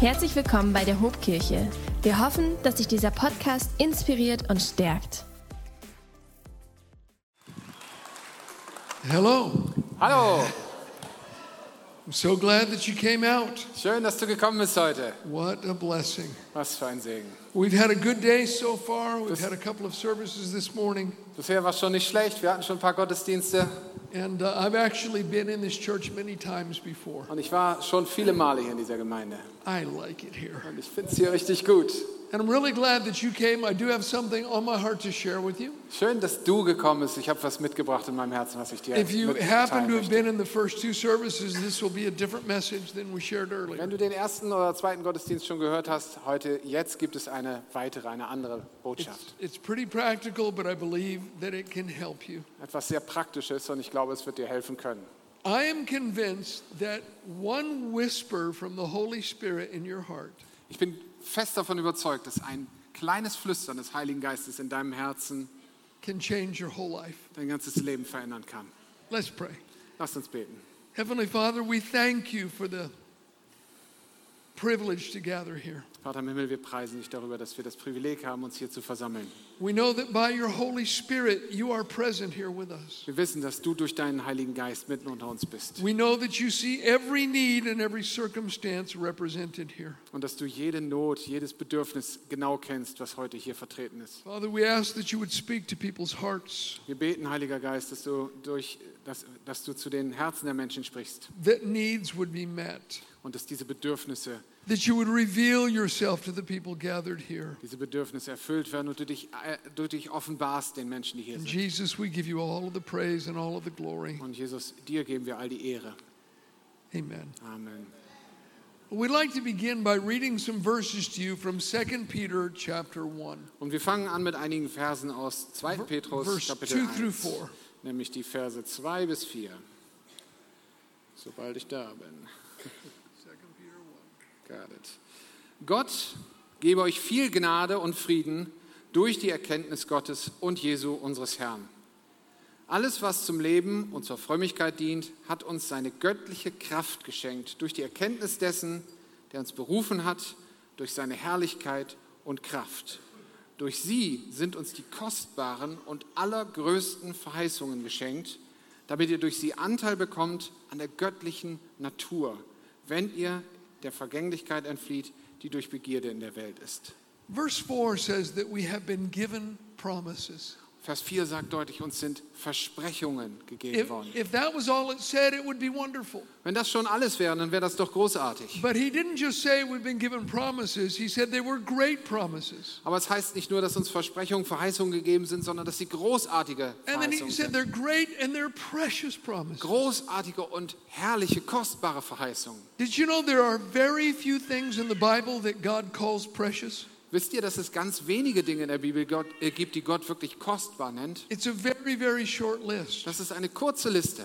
Herzlich willkommen bei der Hobkirche. Wir hoffen, dass sich dieser Podcast inspiriert und stärkt. Hello. Hallo, I'm so glad that you came out. schön, dass du gekommen bist heute. What a blessing. Was für ein Segen. We've had a good day so far. We've had a couple of services this morning. Bisher war schon nicht schlecht, wir hatten schon ein paar Gottesdienste And uh, I've actually been in this church many times before. und ich war schon viele Male hier in dieser Gemeinde. I like it here. Und ich finde es hier richtig gut. And I'm really glad that you came. I do have something on my heart to share with you. Schön, dass du gekommen bist. Ich habe was mitgebracht in meinem Herzen, was ich dir If you happen to have been in the first two services, this will be a different message than we shared earlier. Wenn du den ersten oder zweiten Gottesdienst schon gehört hast, heute, jetzt gibt es eine weitere, eine andere Botschaft. It's pretty practical, but I believe that it can help you. Etwas sehr Praktisches und ich glaube, es wird dir helfen können. I am convinced that one whisper from the Holy Spirit in your heart Ich bin fest davon überzeugt, dass ein kleines Flüstern des Heiligen Geistes in deinem Herzen can change your whole life. dein ganzes Leben verändern kann. Let's pray. Lass uns beten. Heavenly Father, we thank you for the privilege to gather here. Vater im Himmel, wir preisen dich darüber, dass wir das Privileg haben, uns hier zu versammeln. We know that by your Holy Spirit, you are present here with us. Wir wissen, dass du durch deinen Heiligen Geist mitten unter uns bist We know that you see every need and every circumstance represented here. und dass du jede Not, jedes Bedürfnis genau kennst, was heute hier vertreten ist. Father, we ask that you would speak to people's hearts Wir beten, Heiliger Geist, dass du, durch, dass, dass du zu den Herzen der Menschen sprichst that needs would be met, und dass diese Bedürfnisse, that you would reveal yourself to the people gathered here. diese Bedürfnisse erfüllt werden und du dich, du dich offenbarst den Menschen, die hier sind. Jesus, we give you all of the praise and all of the glory. Und Jesus, dir geben wir all die Ehre. Amen. Amen. We'd like to begin by reading some verses to you from 2 Peter chapter 1, Und wir fangen an mit einigen Versen aus 2. Petrus verse Kapitel 2 through 1, 4. nämlich die Verse 2 bis 4. Sobald ich da bin. Got it. Gott gebe euch viel Gnade und Frieden durch die Erkenntnis Gottes und Jesu unseres Herrn. Alles, was zum Leben und zur Frömmigkeit dient, hat uns seine göttliche Kraft geschenkt durch die Erkenntnis dessen, der uns berufen hat, durch seine Herrlichkeit und Kraft. Durch sie sind uns die kostbaren und allergrößten Verheißungen geschenkt, damit ihr durch sie Anteil bekommt an der göttlichen Natur, wenn ihr der Vergänglichkeit entflieht, die durch Begierde in der Welt ist. Verse 4 says that we have been given promises. Vers 4 sagt deutlich, uns sind Versprechungen gegeben If, worden. if that was all it said, it would be wonderful. Wenn das schon alles wäre, dann wäre das doch großartig. But he didn't just say we've been given promises, he said they were great promises. Aber es heißt nicht nur, dass uns Versprechungen, Verheißungen gegeben sind, sondern dass sie großartige And then he Verheißungen said sind. they're great and they're precious promises. Großartige und herrliche, kostbare Verheißungen. Did you know there are very few things in the Bible that God calls precious? Wisst ihr, dass es ganz wenige Dinge in der Bibel Gott, äh, gibt, die Gott wirklich kostbar nennt? It's a very, very short list. Das ist eine kurze Liste.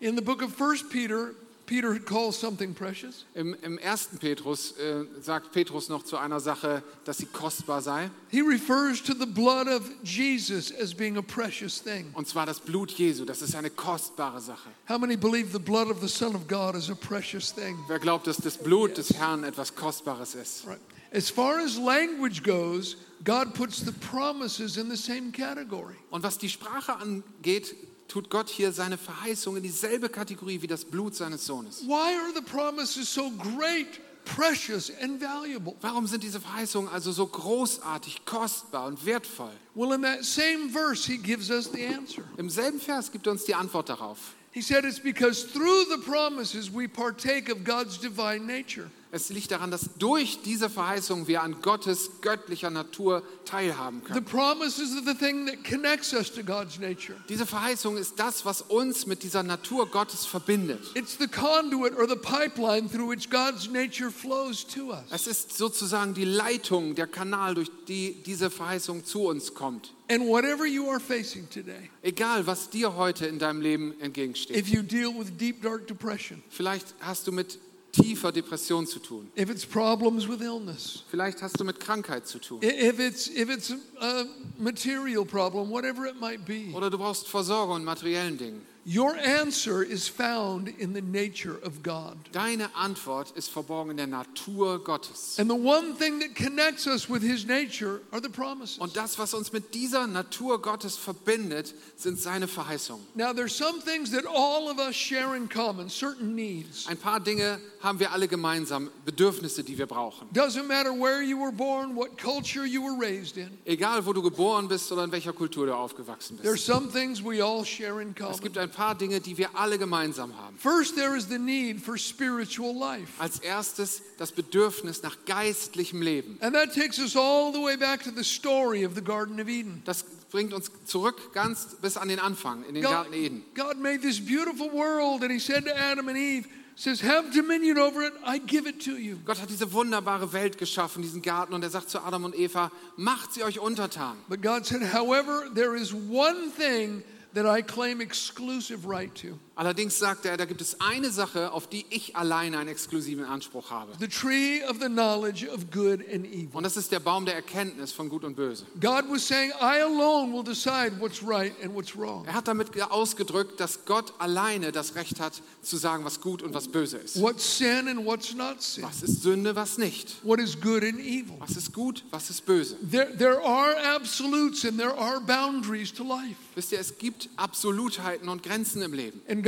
In the book of First Peter, Peter calls something precious. Im, im ersten Petrus äh, sagt Petrus noch zu einer Sache, dass sie kostbar sei. He refers to the blood of Jesus as being a precious thing. Und zwar das Blut Jesu. Das ist eine kostbare Sache. How many believe the blood of the Son of God is a precious thing? Wer glaubt, dass das Blut des Herrn etwas Kostbares ist? Right. As far as language goes, God puts the promises in the same category. Und was die Sprache angeht, tut Gott hier seine Verheißung in dieselbe Kategorie wie das Blut seines Sohnes. Why are the promises so great, precious, and valuable? Warum sind diese Verheißungen also so großartig, kostbar und wertvoll? Well, in that same verse, he gives us the answer. Im selben Vers gibt er uns die Antwort darauf. He said it's because through the promises we partake of God's divine nature. Es liegt daran, dass durch diese Verheißung wir an Gottes göttlicher Natur teilhaben The können. promises are the thing that connects us to God's nature. Diese Verheißung ist das, was uns mit dieser Natur Gottes verbindet. It's the conduit or the pipeline through which God's nature flows to us. Es ist sozusagen die Leitung, der Kanal, durch die diese Verheißung zu uns kommt. And whatever you are facing today, Egal, was dir heute in deinem Leben entgegensteht. if you deal with deep, dark depression, Vielleicht hast du mit tiefer Depression zu tun. if it's problems with illness, Vielleicht hast du mit Krankheit zu tun. if it's, if it's a material problem, whatever it might be, Oder du brauchst Versorgung in materiellen Dingen. Your answer is found in the nature of God. Deine Antwort ist verborgen in der Natur Gottes. And the one thing that connects us with his nature are the promises. Und das, was uns mit dieser Natur Gottes verbindet, sind seine Verheißungen. Now, there's some things that all of us share in common, certain needs. Ein paar Dinge haben wir alle gemeinsam, Bedürfnisse, die wir brauchen. Doesn't matter where you were born, what culture you were raised in. Egal, wo du geboren bist oder in welcher Kultur du aufgewachsen bist. There's some things we all share in common. Es gibt ein paar Dinge, die wir alle gemeinsam haben. First, there is the need for spiritual life. Als erstes das Bedürfnis nach geistlichem Leben. And that takes us all the way back to the story of the Garden of Eden. Das bringt uns zurück ganz bis an den Anfang, in den God, Garten Eden. God made this beautiful world, and He said to Adam and Eve, says, Have dominion over it, I give it to you. Gott hat diese wunderbare Welt geschaffen, diesen Garten, und er sagt zu Adam und Eva, macht sie euch untertan. But God said, However, there is one thing that I claim exclusive right to Allerdings sagte er, da gibt es eine Sache, auf die ich alleine einen exklusiven Anspruch habe. the tree of the knowledge of good and evil. Und das ist der Baum der Erkenntnis von Gut und Böse. God was saying, I alone will decide what's right and what's wrong, Er hat damit ausgedrückt, dass Gott alleine das Recht hat, zu sagen, was gut und was böse ist. what's sin and what's not sin, Was ist Sünde, was nicht. what is good and evil. Was ist gut, was ist böse. There, there are absolutes and there are boundaries to life. Wisst ihr, es gibt Absolutheiten und Grenzen im Leben. And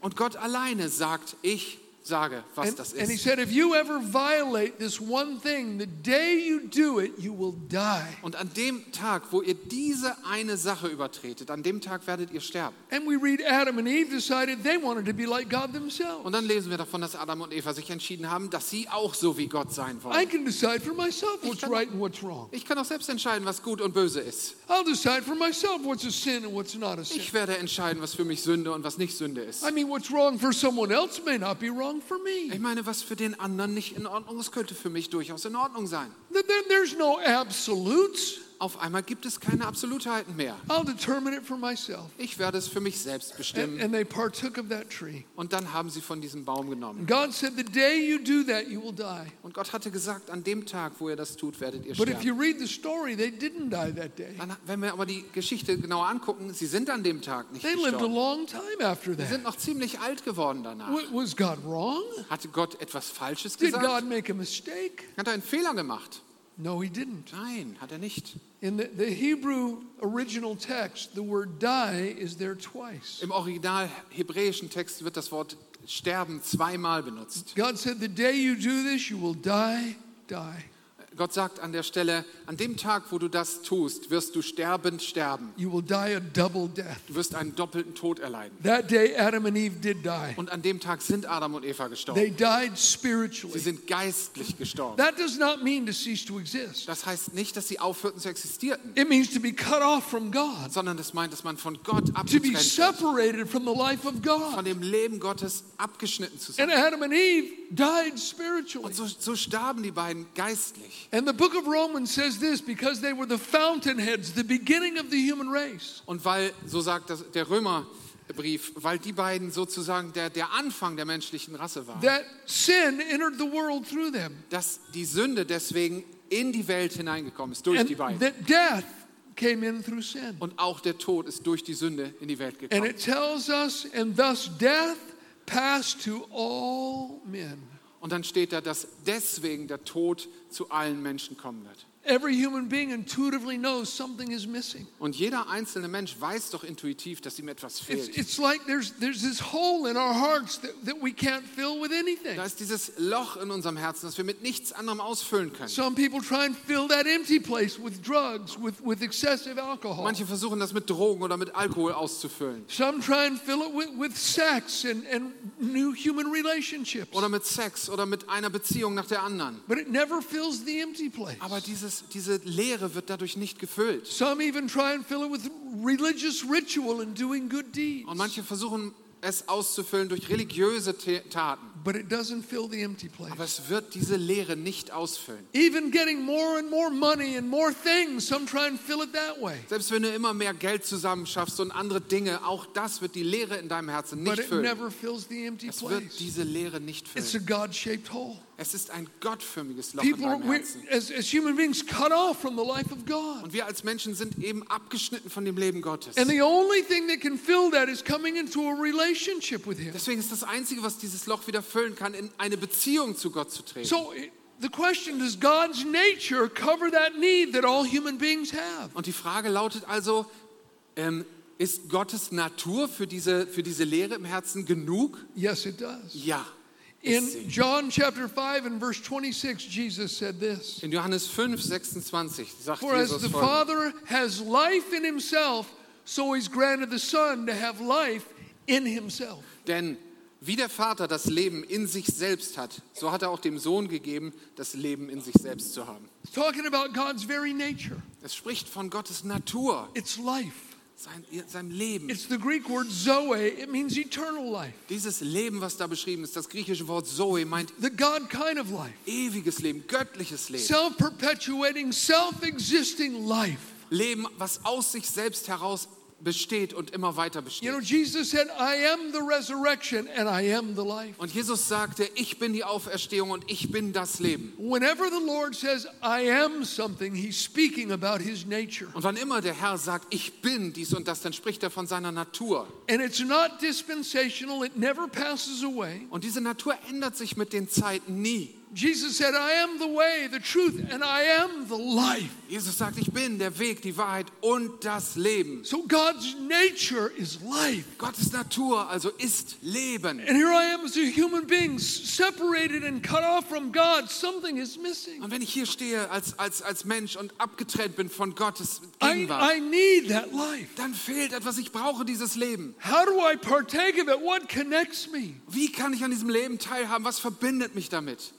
Und Gott alleine sagt, ich sage, was And, das and he ist. said, if you ever violate this one thing, the day you do it, you will die. Und an dem Tag, wo ihr diese eine Sache übertretet, an dem Tag werdet ihr sterben. And we read Adam and Eve decided they wanted to be like God themselves. Und dann lesen wir davon, dass Adam und Eva sich entschieden haben, dass sie auch so wie Gott sein I wollen. can decide for myself what's right and what's wrong. Ich kann auch selbst entscheiden, was gut und böse ist. I'll decide for myself what's a sin and what's not a sin. Ich werde entscheiden, was für mich Sünde und was nicht Sünde ist. I mean, what's wrong for someone else may not be wrong for Ich me. meine, was für den anderen nicht in Ordnung ist, könnte für mich durchaus in Ordnung sein. There- there- There's no absolutes. Auf einmal gibt es keine Absolutheiten mehr. I'll determine it for myself. Ich werde es für mich selbst And, bestimmen. and they partook of that tree. Und dann haben sie von diesem Baum genommen. God said, The day you do that, you will die. Und Gott hatte gesagt, an dem Tag, wo ihr das tut, werdet ihr But if you sterben. read the story, they didn't die that day. Dann, wenn wir aber die Geschichte genauer angucken, sie sind an dem Tag nicht They lived a gestorben. long time after Sie sind that. noch ziemlich alt geworden danach. Was God wrong? Hatte Gott etwas Falsches Did God gesagt? make a mistake? Hat er einen Fehler gemacht? No, he didn't. Nein, hat er nicht. In the, the Hebrew original text, the word die is there twice. Im original hebräischen Text wird das Wort sterben zweimal benutzt. God said, The day you do this, you will die, die. Gott sagt an der Stelle, an dem Tag, wo du das tust, wirst du sterbend sterben. You will die a double death. Du wirst einen doppelten Tod erleiden. That day, Adam and Eve did die. Und an dem Tag sind Adam und Eva They gestorben. died Sie spiritually. sind geistlich gestorben. That does not mean to cease to exist. Das heißt nicht, dass sie aufhörten zu existieren, It means to be cut off from God, sondern das meint, dass man von Gott to be wird, separated from the life of von God. dem Leben Gottes abgeschnitten zu And sein. Adam and Eve died spiritually. Und so, so starben die beiden geistlich. And the book of Romans says this because they were the fountainheads, the beginning of the human race. Und weil, so sagt das, der Römerbrief, weil die beiden sozusagen der, der Anfang der menschlichen Rasse waren, That sin entered the world through them. dass die Sünde deswegen in die Welt hineingekommen ist, durch And die beiden. that death came in through sin. Und auch der Tod ist durch die Sünde in die Welt And gekommen. it tells us, and thus death passed to all men. Und dann steht da, dass deswegen der Tod zu allen Menschen kommen wird. Every human being intuitively knows something is missing. Und jeder einzelne Mensch weiß doch intuitiv, dass ihm etwas It's, fehlt. it's like there's, there's this hole in our hearts that, that we can't fill with anything. Da ist dieses Loch in unserem Herzen, das wir mit nichts anderem ausfüllen können. Some people try and fill that empty place with drugs, with, with excessive alcohol. Manche versuchen das mit Drogen oder mit Alkohol auszufüllen. Some try and fill it with, with sex and, and new human relationships. Oder mit Sex oder mit einer Beziehung nach der anderen. But it never fills the empty place. Aber dieses, diese Leere wird dadurch nicht gefüllt. Und manche versuchen es auszufüllen durch religiöse Taten. but it doesn't fill the empty place. aber es wird diese Leere nicht ausfüllen. Even getting more and more money and more things, some try and fill it that way. Selbst wenn du immer mehr Geld zusammenschaffst und andere Dinge, auch das wird die Leere in deinem Herzen But nicht it füllen. never fills the empty Es wird place. diese Leere nicht It's a füllen. God shaped hole. Es ist ein gottförmiges Loch in People, are, deinem Herzen. as, as human beings, cut off from the life of God. Und wir als Menschen sind eben abgeschnitten von dem Leben Gottes. And the only thing that can fill that is coming into a relationship with Him. Deswegen ist das Einzige, was dieses Loch wieder füllen kann, in eine Beziehung zu Gott zu treten. So it- the question does God's nature cover that need that all human beings have? Und die Frage lautet also, ähm, ist Gottes Natur für diese, für diese Leere im Herzen genug? Yes, it does. Ja. In. John chapter 5 and verse 26, Jesus said this In Johannes 5, 26 sagt For as Jesus the folgendes. Father has life in himself, so he's granted the Son to have life in himself. Denn wie der Vater das Leben in sich selbst hat, so hat er auch dem Sohn gegeben, das Leben in sich selbst zu haben. It's talking about God's very nature. Es spricht von Gottes Natur, It's life. Sein, seinem Leben. It's the Greek word zoe. It means eternal life, Dieses Leben, was da beschrieben ist, das griechische Wort Zoe meint the God kind of life, ewiges Leben, göttliches Leben. self perpetuating, self existing life. Leben, was aus sich selbst heraus besteht und immer weiter You besteht. know, Jesus said, I am the resurrection and I am the life. Und Jesus sagte, ich bin die Auferstehung und ich bin das Leben. Whenever the Lord says, I am something, he's speaking about his nature. Und wann immer der Herr sagt, ich bin dies und das, dann spricht er von seiner Natur. And it's not dispensational, it never passes away. Und diese Natur ändert sich mit den Zeiten nie. Jesus said, I am the way, the truth, and I am the life. Jesus sagt, ich bin der Weg, die Wahrheit und das Leben. So God's nature is life. Gottes Natur also ist Leben. And here I am as a human being, separated and cut off from God. Something is missing. Und wenn ich hier stehe als, als, als Mensch und abgetrennt bin von Gottes I, Gegenwart, I need that life. dann fehlt etwas. Ich brauche dieses Leben. How do I partake of it? What connects me? Wie kann ich an diesem Leben teilhaben? Was verbindet mich damit?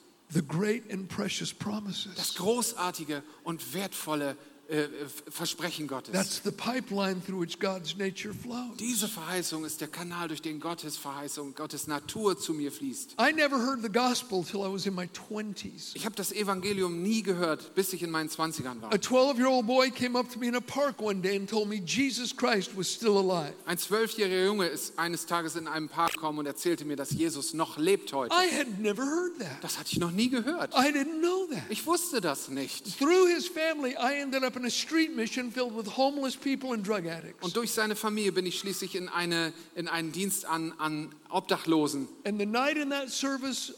Das großartige und wertvolle äh, Versprechen Gottes. That's the pipeline through which God's nature flows. Diese Verheißung ist der Kanal, durch den Gottes Verheißung, Gottes Natur zu mir fließt. I never heard the gospel till I was in my 20s. Ich habe das Evangelium nie gehört, bis ich in meinen 20ern war. A 12 year old boy came up to me in a park one day and told me Jesus Christ was still alive. Ein zwölfjähriger Junge ist eines Tages in einem Park gekommen und erzählte mir, dass Jesus noch lebt heute. I had never heard that. Das hatte ich noch nie gehört. I didn't know that. Ich wusste das nicht. Through his family, I ended up in a street mission filled with homeless people and drug addicts. Und durch seine Familie bin ich schließlich in, eine, in einen Dienst an, an Obdachlosen And the night in that service,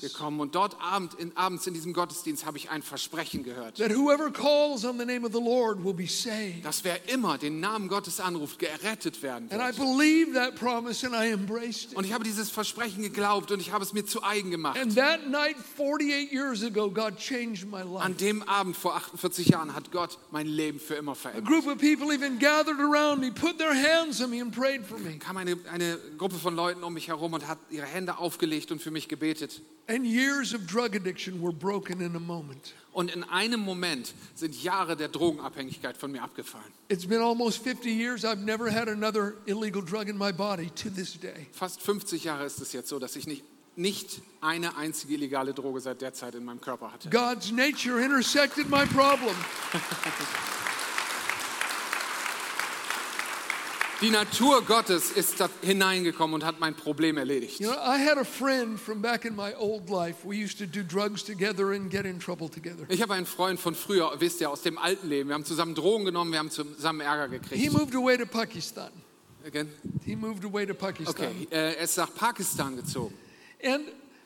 gekommen. Und dort abend, in, abends in diesem Gottesdienst habe ich ein Versprechen gehört. that whoever calls on the name of the Lord will be saved. Dass wer immer den Namen Gottes anruft, gerettet werden And I wird. believed that promise and I embraced it. Und ich habe dieses Versprechen geglaubt und ich habe es mir zu eigen gemacht. And that night, 48 years ago, God changed my life. An dem Abend vor 48 Jahren hat Gott mein Leben für immer A verändert. group of people even gathered around me, put their hands on me, and prayed for me. kam eine, eine Gruppe von Leuten um mich herum und hat ihre Hände aufgelegt und für mich gebetet. And years of drug addiction were broken in a moment. Und in einem Moment sind Jahre der Drogenabhängigkeit von mir abgefallen. It's been almost 50 years. I've never had another illegal drug in my body to this day. Fast 50 Jahre ist es jetzt so, dass ich nicht, nicht eine einzige illegale Droge seit der Zeit in meinem Körper hatte. God's nature intersected my problem. Die Natur Gottes ist da hineingekommen und hat mein Problem erledigt. You know, I had a friend from back in my old life. We used to do drugs together and get in trouble together. Ich habe einen Freund von früher, wisst ihr, aus dem alten Leben. Wir haben zusammen Drogen genommen, wir haben zusammen Ärger He gekriegt. moved away to Pakistan. Again? He moved away to Pakistan. Okay, äh, er ist nach Pakistan gezogen. And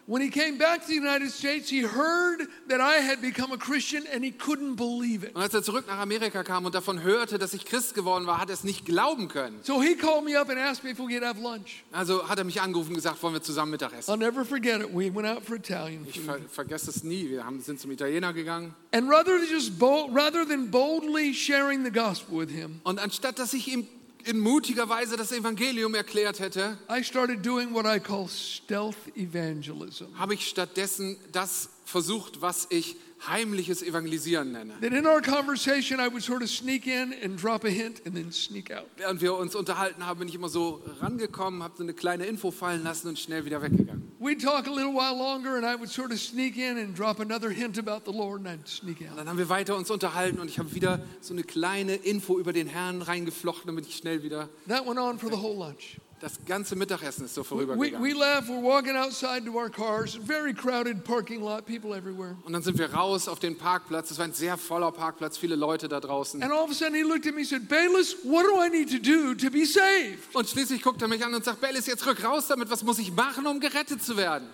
when he came back to the United States, he heard that I had become a Christian and he couldn't believe it. Und als er zurück nach Amerika kam und davon hörte, dass ich Christ geworden war, hat er es nicht glauben können. So he called me up and asked me if we could have lunch. Also hat er mich angerufen und gesagt, wollen wir zusammen Mittagessen? I'll never forget it. We went out for Italian Ich food. ver vergesse es nie. Wir haben, sind zum Italiener gegangen. And rather than just bold, rather than boldly sharing the gospel with him, Und anstatt dass ich ihm in mutiger Weise das Evangelium erklärt hätte, I started doing what I call stealth evangelism. habe ich stattdessen das versucht, was ich heimliches Evangelisieren nenne. That in our conversation, I would sort of sneak in and drop a hint and then sneak out. Während wir uns unterhalten haben, bin ich immer so rangekommen, habe so eine kleine Info fallen lassen und schnell wieder weggegangen. We'd talk a little while longer, and I would sort of sneak in and drop another hint about the Lord, and I'd sneak Und out. dann haben wir weiter uns unterhalten und ich habe wieder so eine kleine Info über den Herrn reingeflochten, damit ich schnell wieder. That went on for the whole lunch. Das ganze Mittagessen ist so We, we vorübergegangen. left, we're walking outside to our cars, very crowded parking lot, people everywhere. Und dann sind wir raus auf den Parkplatz. Es war ein sehr voller Parkplatz, viele Leute da draußen. And all of a sudden he looked at me and said, Bayless, what do I need to do to be saved? Und schließlich guckt er mich an und sagt, Bellis, jetzt rück raus damit. Was muss ich machen, um gerettet zu werden?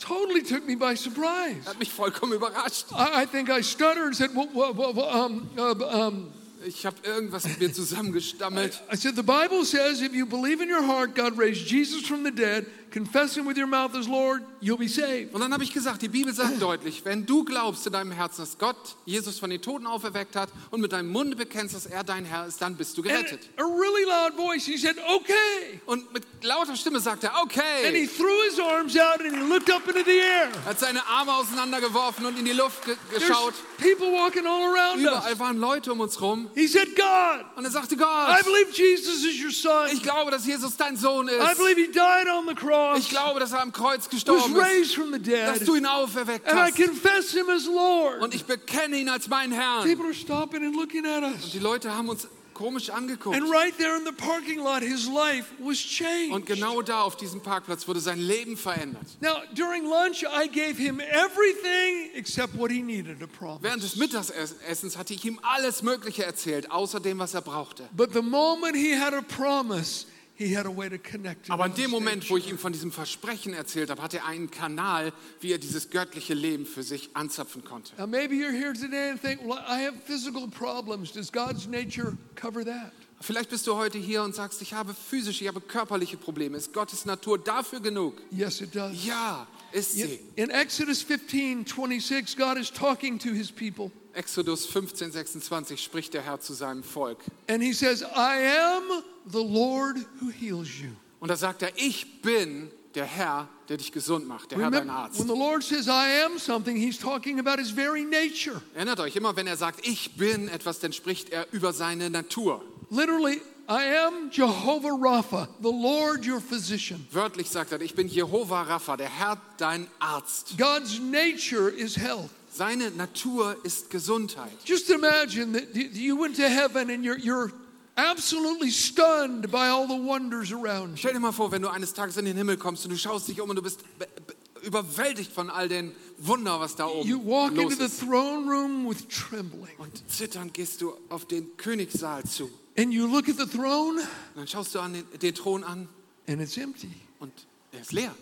Totally took me by surprise. Hat mich vollkommen überrascht. I, I think I stuttered and said, well, well, well, well, um, uh, um, Ich habe irgendwas mit mir zusammengestammelt. I said, the Bible says if you believe in your heart God raised Jesus from the dead, confess him with your mouth as Lord, you'll be saved. Und dann habe ich gesagt, die Bibel sagt deutlich, wenn du glaubst in deinem Herzen, dass Gott Jesus von den Toten auferweckt hat und mit deinem Munde bekennst, dass er dein Herr ist, dann bist du And gerettet. a really loud voice, he said, okay. Und mit lauter Stimme sagt er, And he okay. threw his arms out and he looked up into the air. Er hat seine Arme auseinandergeworfen und in die Luft ge There's geschaut. people walking all around us. Überall waren Leute um uns rum. He said, God, Und er sagte, I Gott, believe Jesus is your son. ich glaube, dass Jesus dein Sohn I ist. believe he died on the cross, Ich glaube, dass er am Kreuz gestorben ist, the dass dead, du ihn auferweckt and I hast. confess him as Lord. Und ich bekenne ihn als meinen Herrn. People are stopping and looking at us. Die Leute haben uns komisch angeguckt. And right there in the parking lot, his life was Und genau da auf diesem Parkplatz wurde sein Leben verändert. Now, during lunch, I gave him everything except what he needed a Während promise. des Mittagessens hatte ich ihm alles Mögliche erzählt, außer dem, was er brauchte. But the moment he had a promise, he had a way to connect. it Aber in dem Moment, wo ich ihm von diesem Versprechen erzählt habe, hatte er einen Kanal, wie er dieses göttliche Leben für sich anzapfen konnte. Now, maybe you're here today and think, well, I have physical problems. Does God's nature cover that? Vielleicht bist du heute hier und sagst, ich habe physische, ich habe körperliche Probleme. Ist Gottes Natur dafür genug? Yes, it does. Ja, ist sie. In Exodus 15 26, God is talking to his people. Exodus 15, 26 spricht der Herr zu seinem Volk. And he says, I am the Lord who heals you. Und da sagt er, ich bin der Herr, der dich gesund macht, der Herr dein Remember, Arzt. when the Lord says, I am something, he's talking about his very nature. Erinnert euch, immer wenn er sagt, ich bin etwas, dann spricht er über seine Natur. Literally, I am Jehovah Rapha, the Lord your physician. Wörtlich sagt er, ich bin Jehova Rapha, der Herr dein Arzt. God's nature is health. Seine Natur ist Gesundheit. Just imagine that you went to heaven and you're, you're absolutely stunned by all the wonders around you. Stell dir mal vor, wenn du eines Tages in den Himmel kommst und du schaust dich um und du bist be- be- überwältigt von all den Wunder, was da oben You walk los into the ist. throne room with trembling. Und zitternd gehst du auf den Königssaal zu. And you look at the throne Und dann schaust du an den, den Thron an and it's empty. und er ist leer.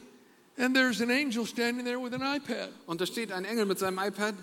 And there's an angel standing there with an iPad Und da steht ein Engel mit seinem iPad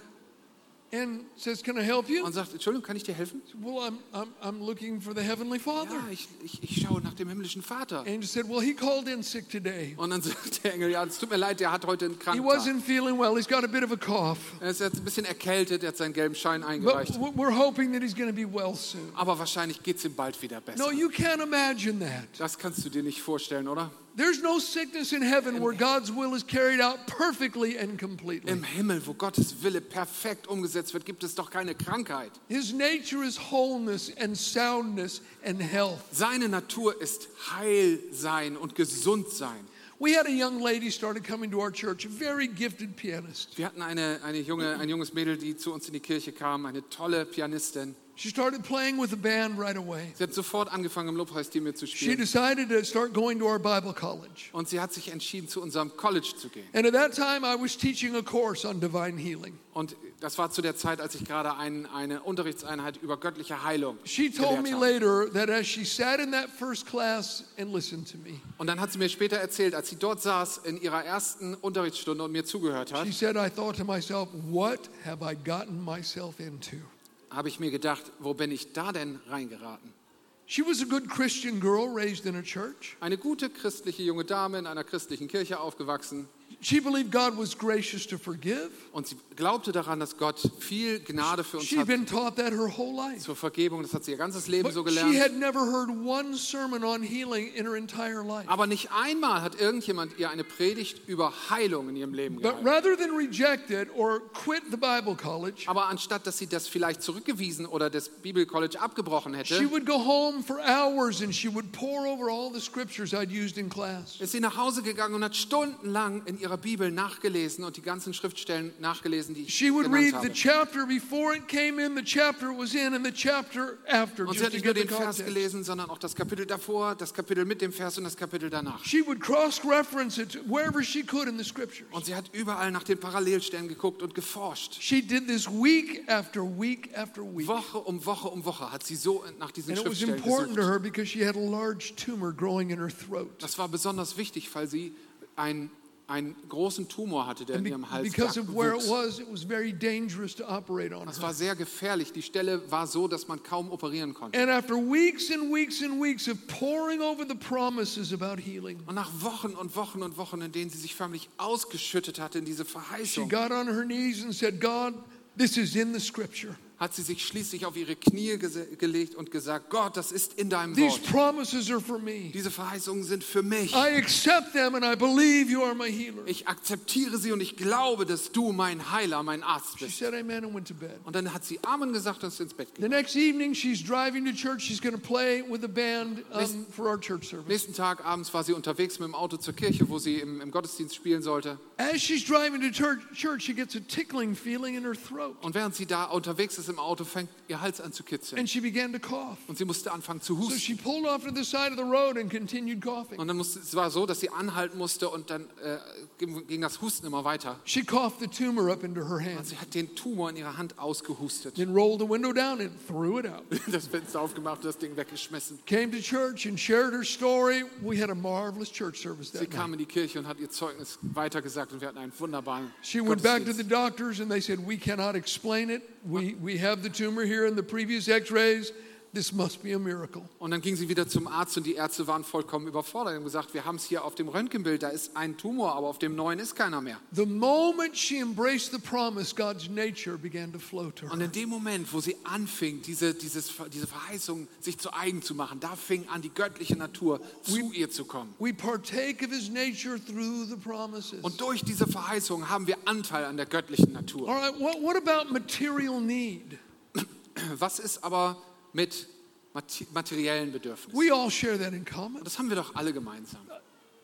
and says, Can I help you? und sagt, Entschuldigung, kann ich dir helfen? Well, I'm, I'm, I'm looking for the Heavenly Father. Ja, ich, ich, ich schaue nach dem himmlischen Vater. Angel said, Well, he called in sick today. Und dann sagt der Engel, ja, es tut mir leid, der hat heute einen He Kranktag. wasn't feeling well. He's got a bit of a cough. Er ist jetzt ein bisschen erkältet, er hat seinen gelben Schein But eingereicht. w- we're hoping that he's going to be well soon. Aber wahrscheinlich geht es ihm bald wieder besser. No, you can't imagine that. Das kannst du dir nicht vorstellen, oder? There's no sickness in heaven where God's will is carried out perfectly and completely. Im Himmel, wo Gottes Wille perfekt umgesetzt wird, gibt es doch keine Krankheit. His nature is wholeness and soundness and health. Seine Natur ist Heil sein und gesund sein. We had a young lady started coming to our church, a very gifted pianist. Wir hatten eine, eine junge, ein junges Mädel, die zu uns in die Kirche kam, eine tolle Pianistin. She started playing with the band right away. Sie hat sofort angefangen, im Lobpreisteam mit zu She spielen. decided to start going to our Bible college. Und sie hat sich entschieden, zu unserem College zu gehen. And at that time, I was teaching a course on divine healing. Und das war zu der Zeit, als ich gerade ein, eine Unterrichtseinheit über göttliche Heilung She told me gelehrt habe. later that as she sat in that first class and listened to me, Und dann hat sie mir später erzählt, als sie dort saß in ihrer ersten Unterrichtsstunde und mir zugehört hat, she said, I thought to myself, what have I gotten myself into? Habe ich mir gedacht, wo bin ich da denn reingeraten? She was a good Christian girl raised in a church. Eine gute christliche junge Dame in einer christlichen Kirche aufgewachsen. She believed God was gracious to forgive. Und sie glaubte daran, dass Gott viel Gnade für uns She'd hat been taught that her whole life. zur Vergebung. Das hat sie ihr ganzes Leben But so she gelernt. had never heard one sermon on healing in her entire life. Aber nicht einmal hat irgendjemand ihr eine Predigt über Heilung in ihrem Leben But gehalten. rather than reject it or quit the Bible college, Aber anstatt, dass sie das vielleicht zurückgewiesen oder das Bibelcollege abgebrochen she hätte, would go home for hours and she would pour over all the scriptures I'd used in class. ist sie nach Hause gegangen und hat stundenlang in ihrer Bibel nachgelesen und die ganzen Schriftstellen nachgelesen, die ich She would genannt read habe. the chapter before it came in, the chapter was in, and the chapter after, Und sie just hat to nicht nur get the den Vers context. gelesen, sondern auch das Kapitel davor, das Kapitel mit dem Vers und das Kapitel danach. She would cross-reference it wherever she could in the scriptures. Und sie hat überall nach den Parallelstellen geguckt und geforscht. She did this week after week after week. Woche um Woche um Woche hat sie so nach diesen And it was Schriftstellen important to gesucht. her because she had a large tumor growing in her throat. Das war besonders wichtig, weil sie einen, einen großen Tumor hatte, der in ihrem Hals because of where it wuchs. was, it was very dangerous to operate on Das her. war sehr gefährlich. Die Stelle war so, dass man kaum operieren konnte. And after weeks and weeks and weeks of poring over the promises about healing, Und nach Wochen und Wochen und Wochen, in denen sie sich förmlich ausgeschüttet hatte in diese she Verheißung, got on her knees and said, God, this is in the scripture. Hat sie sich schließlich auf ihre Knie gese- gelegt und gesagt, Gott, das ist in deinem These Wort. promises are for me. Diese Verheißungen sind für mich. I accept them and I believe you are my healer. Ich akzeptiere sie und ich glaube, dass du mein Heiler, mein Arzt She bist. said amen and went to bed. Und dann hat sie Amen gesagt und ist ins Bett The gegangen. next evening, she's driving to church. She's going to play with the band um, for our church service. Nächsten Tag abends war sie unterwegs mit dem Auto zur Kirche, wo sie im, im Gottesdienst spielen sollte. As she's driving to church, church, she gets a tickling feeling in her throat. Und während sie da unterwegs ist im Auto, fängt ihr Hals an zu kitzeln. And she began to cough. Und sie musste anfangen zu So husten. she pulled off to the side of the road and continued coughing. Und dann musste, es war so, dass sie anhalten musste und dann äh, ging, das Husten immer weiter. She coughed the tumor up into her Und hand, sie hat den Tumor in ihrer Hand ausgehustet. then rolled the window down and threw it out. Das Fenster aufgemacht und das Ding weggeschmissen. Came to church and shared her story. We had a marvelous church service Sie that kam night. in die Kirche und hat ihr Zeugnis weitergesagt und wir hatten einen wunderbaren She went back to the doctors and they said, We cannot explain it. We, we have the tumor here in the previous x rays. This must be a miracle. Und dann ging sie wieder zum Arzt und die Ärzte waren vollkommen überfordert. Haben gesagt, wir haben es hier auf dem Röntgenbild, da ist ein Tumor, aber auf dem neuen ist keiner mehr. The moment she embraced the promise, God's nature began to flow to Und her. in dem Moment, wo sie anfing, diese, dieses, diese Verheißung sich zu eigen zu machen, da fing an, die göttliche Natur zu ihr zu kommen. We partake of his nature through the promises. Und durch diese Verheißung haben wir Anteil an der göttlichen Natur. All right, what, what about material need? Was ist aber mit mate- materiellen Bedürfnissen? We all share that in common. Das haben wir doch alle gemeinsam.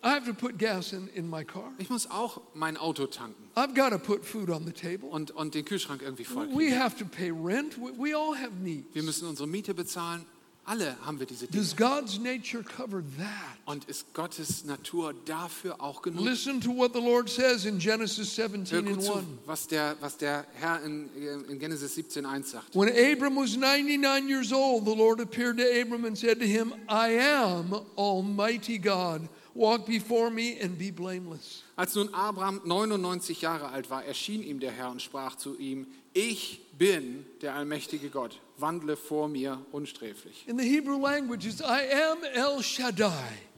I have to put gas in, in my car. Ich muss auch mein Auto tanken I've got to put food on the table. und, und den Kühlschrank irgendwie voll We have to pay rent. We, we all have needs. Wir müssen unsere Miete bezahlen. Alle haben wir diese Dinge. Does God's nature cover that? Und ist Gottes Natur dafür auch genug? Listen to what the Lord says in Genesis Hör 17 gut and zu, 1. was der, was der Herr in, in Genesis 17,1 sagt. When Abram was 99 years old, the Lord appeared to Abram and said to him, I am Almighty God. Walk before me and be blameless. Als nun Abraham 99 Jahre alt war, erschien ihm der Herr und sprach zu ihm, ich bin der allmächtige Gott, wandle vor mir unsträflich. In the Hebrew language, it's I am El Shaddai.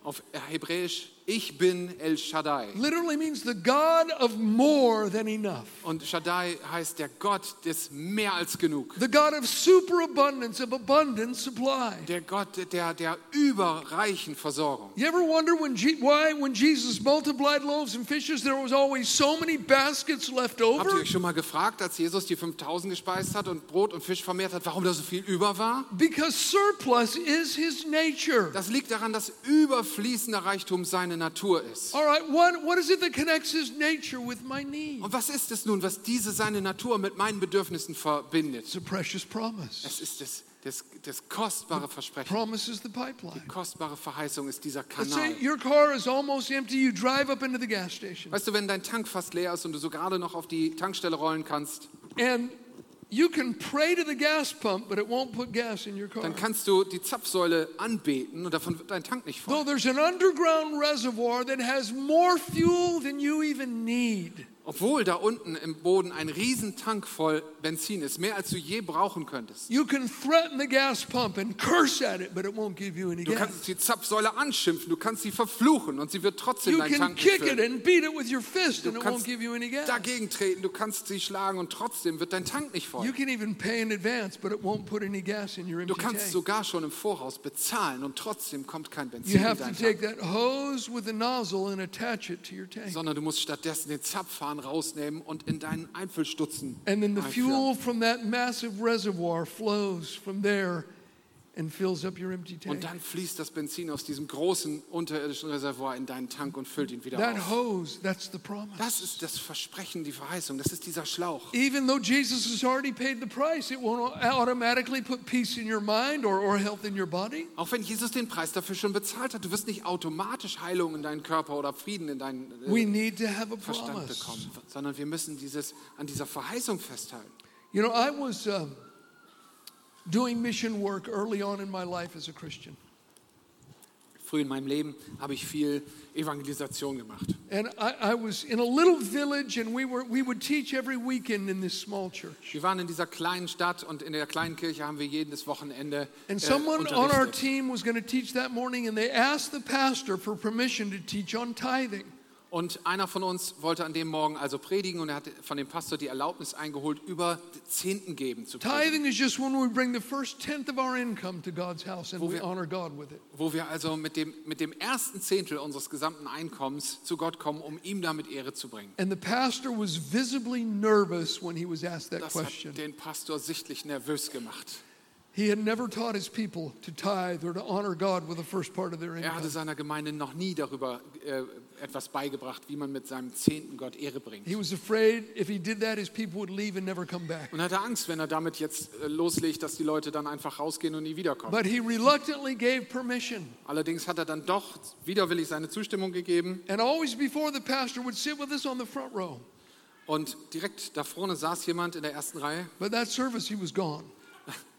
Auf Hebräisch, ich bin El Shaddai. Literally means the God of more than enough. Und Shaddai heißt der Gott des mehr als genug. The God of superabundance, of abundant supply. Der Gott der, der überreichen Versorgung. You ever wonder when Je- why, when Jesus multiplied loaves and fishes, there was always so many baskets left Habt ihr over? euch schon mal gefragt, als Jesus die 5000 gespeist hat und Brot und Fisch vermehrt hat, warum da so viel über war? Because surplus is his nature. Das liegt daran, dass überfließender Reichtum seine Natur ist. All right, what, what is it that connects his nature with my need? Und was ist es nun, was diese seine Natur mit meinen Bedürfnissen verbindet? It's a precious promise. Es ist das, das, das kostbare Versprechen. Promise is the pipeline. Kostbare Verheißung ist dieser Let's say Kanal. your car is almost empty, you drive up into the gas station, Weißt du, wenn dein Tank fast leer ist und du so gerade noch auf die Tankstelle rollen kannst, and dann kannst du die Zapfsäule anbeten und davon wird dein Tank nicht voll. Though there's an underground reservoir that has more fuel than you even need. Obwohl da unten im Boden ein Riesentank voll Benzin ist, mehr als du je brauchen könntest. You can threaten the gas pump and curse at it, but it won't give you any Du kannst die Zapfsäule anschimpfen, du kannst sie verfluchen und sie wird trotzdem You deinen can Tank nicht kick it füllen. and beat it with your fist Du and it won't kannst give you any gas. dagegen treten, du kannst sie schlagen und trotzdem wird dein Tank nicht voll. You can even pay in advance, but it won't put any gas in your Du kannst tank. sogar schon im Voraus bezahlen und trotzdem kommt kein Benzin You in have to deinen take Tank. that hose with the nozzle and attach it to your tank. Sondern du musst stattdessen den Zapfhahn rausnehmen und in deinen Einfüllstutzen And then the fuel from that massive reservoir flows from there and fills up your empty tank. Und dann fließt das Benzin aus diesem großen unterirdischen Reservoir in deinen Tank und füllt ihn wieder That auf. hose, that's the promise. Das ist das Versprechen, die Verheißung. Das ist dieser Schlauch. Even though Jesus has already paid the price, it won't automatically put peace in your mind or, or health in your body. Auch wenn Jesus den Preis dafür schon bezahlt hat, du wirst nicht automatisch Heilung in deinen Körper oder Frieden in deinen äh, We need to have a Verstand promise. bekommen, sondern wir müssen dieses, an dieser Verheißung festhalten. You know, I was um, doing mission work early on in my life as a Christian. Früh in meinem Leben habe ich viel Evangelisation gemacht. And I, I was in a little village, and we, were, we would teach every weekend in this small church. Wir waren in dieser kleinen Stadt und in der kleinen Kirche haben wir jedes Wochenende And äh, someone on our team was going to teach that morning, and they asked the pastor for permission to teach on tithing. Und einer von uns wollte an dem Morgen also predigen und er hat von dem Pastor die Erlaubnis eingeholt, über Zehnten geben zu predigen. Tithing is just when we bring the first tenth of our income to God's house and Wo we wir- honor God with it. Wo wir also mit dem, mit dem ersten Zehntel unseres gesamten Einkommens zu Gott kommen, um ihm damit Ehre zu bringen. And the pastor was visibly nervous when he was asked that Das question. hat den Pastor sichtlich nervös gemacht. He had never taught his people to tithe or to honor God with the first part of their Er hatte income. seiner Gemeinde noch nie darüber äh, etwas beigebracht, wie man mit seinem Zehnten Gott Ehre bringt. He was afraid if he did that, his people would leave and never come back. Und er hatte Angst, wenn er damit jetzt äh, loslegt, dass die Leute dann einfach rausgehen und nie wiederkommen. But he reluctantly gave permission. Allerdings hat er dann doch widerwillig seine Zustimmung gegeben And always before the pastor would sit with us on the front row. und direkt da vorne saß jemand in der ersten Reihe. But that service, he was gone.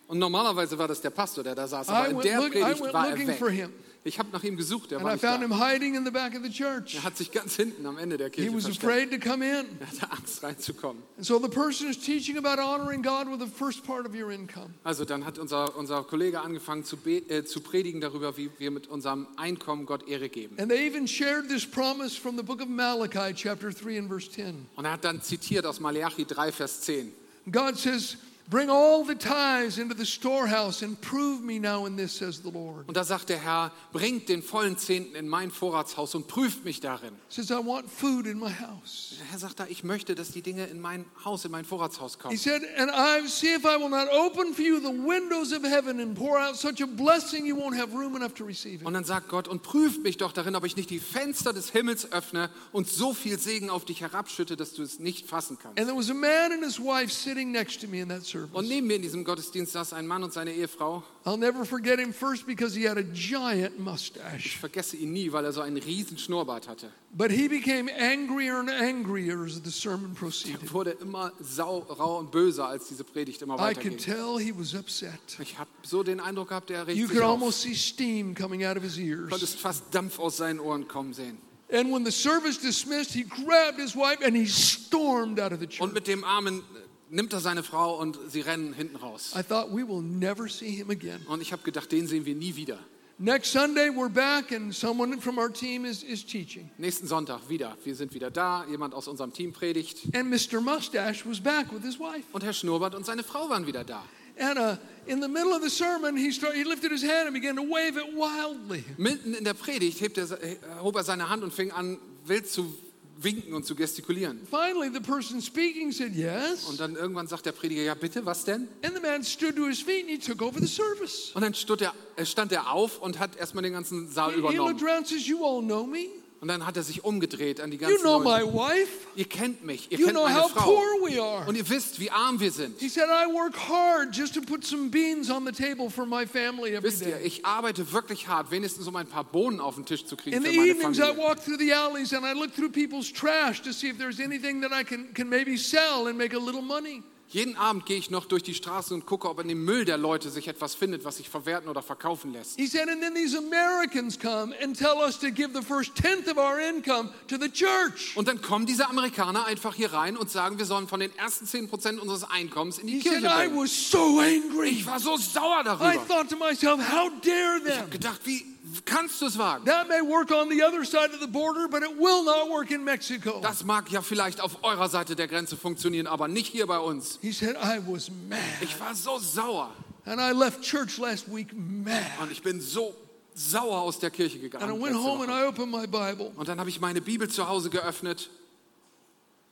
Und normalerweise war das der Pastor, der da saß, I aber in went, der look, I Predigt went war er weg. Ich habe nach ihm gesucht, er And war I nicht found da. him hiding in the back of the church. Er hat sich ganz hinten am Ende der He Kirche was versteckt. afraid to come in. Er hatte Angst reinzukommen. And so the person is teaching about honoring God with the first part of your income. Also dann hat unser, unser Kollege angefangen zu, be- äh, zu predigen darüber, wie wir mit unserem Einkommen Gott Ehre geben. And they even shared this promise from the book of Malachi, chapter 3 and verse 10. Und er hat dann zitiert aus Malachi 3, Vers 10. God says, Bring all the tithes into the storehouse and prove me now in this, says the Lord. Und da sagt der Herr, bringt den vollen Zehnten in mein Vorratshaus und prüft mich darin. He says, I want food in my house. Der Herr sagt da, ich möchte, dass die Dinge in mein Haus, in mein Vorratshaus He kommen. said, And I see if I will not open for you the windows of heaven and pour out such a blessing you won't have room enough to receive it. Und dann sagt Gott, und prüft mich doch darin, ob ich nicht die Fenster des Himmels öffne und so viel Segen auf dich herabschütte, dass du es nicht fassen kannst. And there was a man and his wife sitting next to me in that service. Und neben mir in diesem Gottesdienst saß ein Mann und seine Ehefrau. I'll never forget him first because he had a giant Ich mustache. vergesse ihn nie, weil er so einen riesen Schnurrbart hatte. But he became angrier and angrier as the sermon proceeded. Er wurde immer sau, rau und böser, als diese Predigt immer I could weiterging. tell he was upset. Ich habe so den Eindruck gehabt, er regt You could almost see steam coming out of his Du ears. konntest fast Dampf aus seinen Ohren kommen sehen. And when the service dismissed, he grabbed his wife and he stormed out of the Und church. mit dem Armen nimmt er seine Frau und sie rennen hinten raus. I thought we will never see him again. Und ich habe gedacht, den sehen wir nie wieder. Next Sunday, we're back, and someone from our team is, is teaching. Nächsten Sonntag wieder. Wir sind wieder da. Jemand aus unserem Team predigt. And Mr. Mustache was back with his wife. Und Herr Schnurrbart und seine Frau waren wieder da. And uh, in the middle of the sermon, he, start, he lifted his hand and began to wave it wildly. Mitten in der Predigt hebt er, äh, hob er seine Hand und fing an, wild zu winken und zu gestikulieren. Finally, the person speaking said, Yes. Und dann irgendwann sagt der Prediger, ja bitte, was denn? And the man stood to his feet and he took over the service. Und dann stand er, stand er auf und hat erstmal den ganzen Saal He, he looked übernommen. around and says, You all know me. Und dann hat er sich umgedreht an die You ganzen know my Leute. wife. Ihr kennt mich, ihr You kennt know meine how Frau. poor we are. Und ihr wisst, wie arm wir sind. He said, I work hard just to put some beans on the table for my family every Wisst ihr, day. ich arbeite wirklich hart, wenigstens um ein paar Bohnen auf den Tisch zu kriegen In für the meine evenings, I Familie. walk through the alleys and I look through people's trash to see if there's anything that I can, can maybe sell and make a little money. Jeden Abend gehe ich noch durch die Straßen und gucke, ob in dem Müll der Leute sich etwas findet, was sich verwerten oder verkaufen lässt. He said, and then these Americans come and tell us to give the first tenth of our income to the church. Und dann kommen diese Amerikaner einfach hier rein und sagen, wir sollen von den ersten 10% unseres Einkommens in die He Kirche said, I bringen. was so angry. Ich war so sauer I darüber. thought to myself, how dare Ich habe them? gedacht, wie kannst du es wagen? That may work on the other side of the border, but it will not work in Mexico. Das mag ja vielleicht auf eurer Seite der Grenze funktionieren, aber nicht hier bei uns. He said, I was mad. Ich war so sauer And I left church last week mad. und ich bin so sauer aus der Kirche And I gegangen. went letzte home and Woche. I opened my Bible, Und dann habe ich meine Bibel zu Hause geöffnet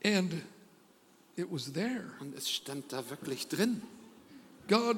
and it was there. und es stand da wirklich drin. God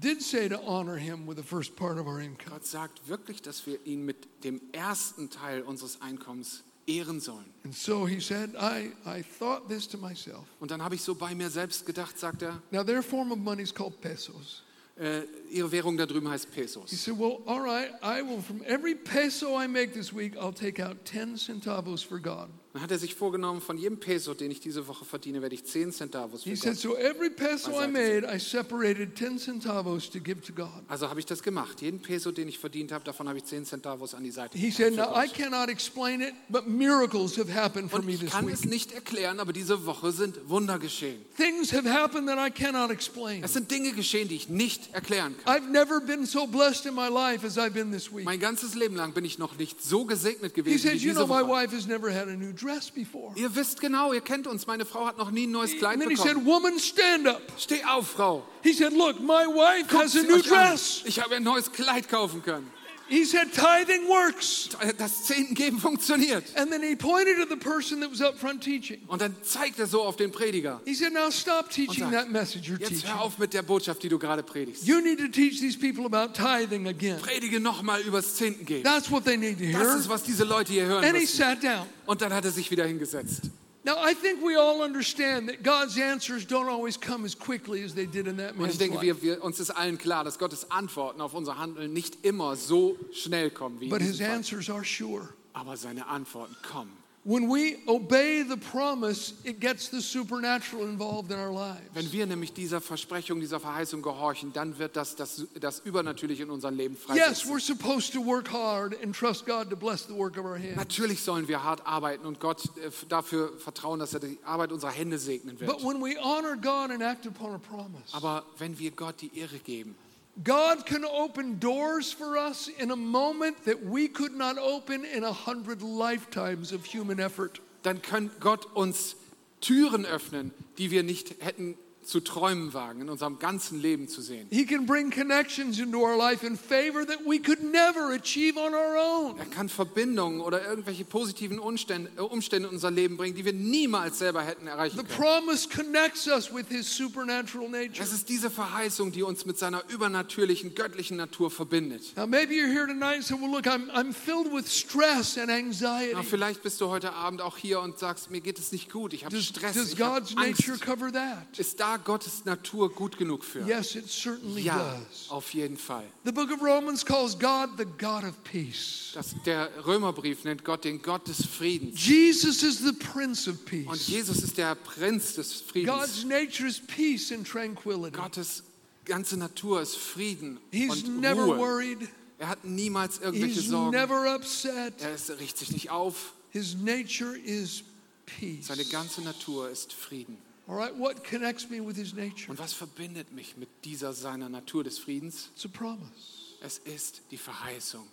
did say to honor him with the first part of our income. Gott sagt wirklich, dass wir ihn mit dem ersten Teil unseres Einkommens ehren sollen. And so he said, I, I thought this to myself. Und dann habe ich so bei mir selbst gedacht, sagt er, Now, their form of money is called pesos. äh, ihre Währung da drüben heißt Pesos. He said, Well, all right, I will, from every peso I make this week, I'll take out 10 centavos for God. Dann hat er sich vorgenommen, von jedem Peso, den ich diese Woche verdiene, werde ich 10 Centavos für He said, Gott. So every peso I made, I separated 10 centavos to give to God. Also habe ich das gemacht. Jeden Peso, den ich verdient habe, davon habe ich 10 Centavos an die Seite He said, Now, I cannot explain it, but miracles have happened for Und me ich this kann es week. nicht erklären, aber diese Woche sind Wunder geschehen. Things have happened that I cannot explain. Es sind Dinge geschehen, die ich nicht erklären kann. I've never been so blessed in my life as I've been this week. Mein ganzes Leben lang bin ich noch nicht so gesegnet He gewesen wie says, You know, diese my Woche. wife has never had a new dress before. Ihr wisst genau, ihr kennt uns. Meine Frau hat noch nie ein neues Kleid And then he said, bekommen. Woman, stand up. Steh auf, Frau. He said, Look, my wife Guckt has a sie new euch an. dress. Ich habe ein neues Kleid kaufen können. He said, Tithing works. Das Zehntengeben funktioniert. And then he pointed to the person that was up front teaching. Und dann zeigt er so auf den Prediger. He said, Now stop teaching sagt, that message you're Jetzt teaching. hör auf mit der Botschaft, die du gerade predigst. You need to teach these people about tithing again. Predige nochmal übers Zehntengeben. That's what they need to Das hear. ist, was diese Leute hier hören And he müssen. sat down. Und dann hat er sich wieder hingesetzt. Now, I think we all understand that God's answers don't always come as quickly as they did in that Und man's ich denke, life. wir, wir, uns ist allen klar, dass Gottes Antworten auf unser Handeln nicht immer so schnell kommen wie in But his diesem Fall. answers are sure. Aber seine Antworten kommen. When we obey the promise, it gets the supernatural involved in our lives. Wenn wir nämlich dieser Versprechung, dieser Verheißung gehorchen, dann wird das das, das Übernatürliche in unserem Leben Yes, freisetzen. we're supposed to work hard and trust God to bless the work of our hands. Natürlich sollen wir hart arbeiten und Gott äh, dafür vertrauen, dass er die Arbeit unserer Hände segnen wird. But when we honor God and act upon a promise, Aber wenn wir Gott die Ehre geben, God can open doors for us in a moment that we could not open in a hundred lifetimes of human effort. dann kann Gott uns Türen öffnen, die wir nicht hätten zu träumen wagen, in unserem ganzen Leben zu sehen. He can bring connections into our life and favor that we could never achieve on our own. Er kann Verbindungen oder irgendwelche positiven Umstände, äh, Umstände in unser Leben bringen, die wir niemals selber hätten erreichen The können. promise connects us with His supernatural nature. Es ist diese Verheißung, die uns mit seiner übernatürlichen, göttlichen Natur verbindet. Now, maybe you're here tonight and say, Well, look, I'm, I'm filled with stress and Na, anxiety. vielleicht bist du heute Abend auch hier und sagst, mir geht es nicht gut, ich habe Stress, does ich God's nature cover that? Ist da Gottes Natur gut genug für? Yes, it certainly Ja, does. auf jeden Fall. The book of Romans calls God the God of peace. Das, der Römerbrief nennt Gott den Gott des Friedens. Jesus is the Prince of Und Peace. Jesus ist der Prinz des Friedens. God's nature is peace and tranquility. Gottes ganze Natur ist Frieden He's und never Ruhe. worried. Er hat niemals irgendwelche He's Sorgen. never upset. Er ist, richtet sich nicht auf. His nature is peace. Seine ganze Natur ist Frieden. Right, what connects me with his nature? Und was verbindet mich mit dieser seiner Natur des Friedens? It's a promise. Es ist die Verheißung,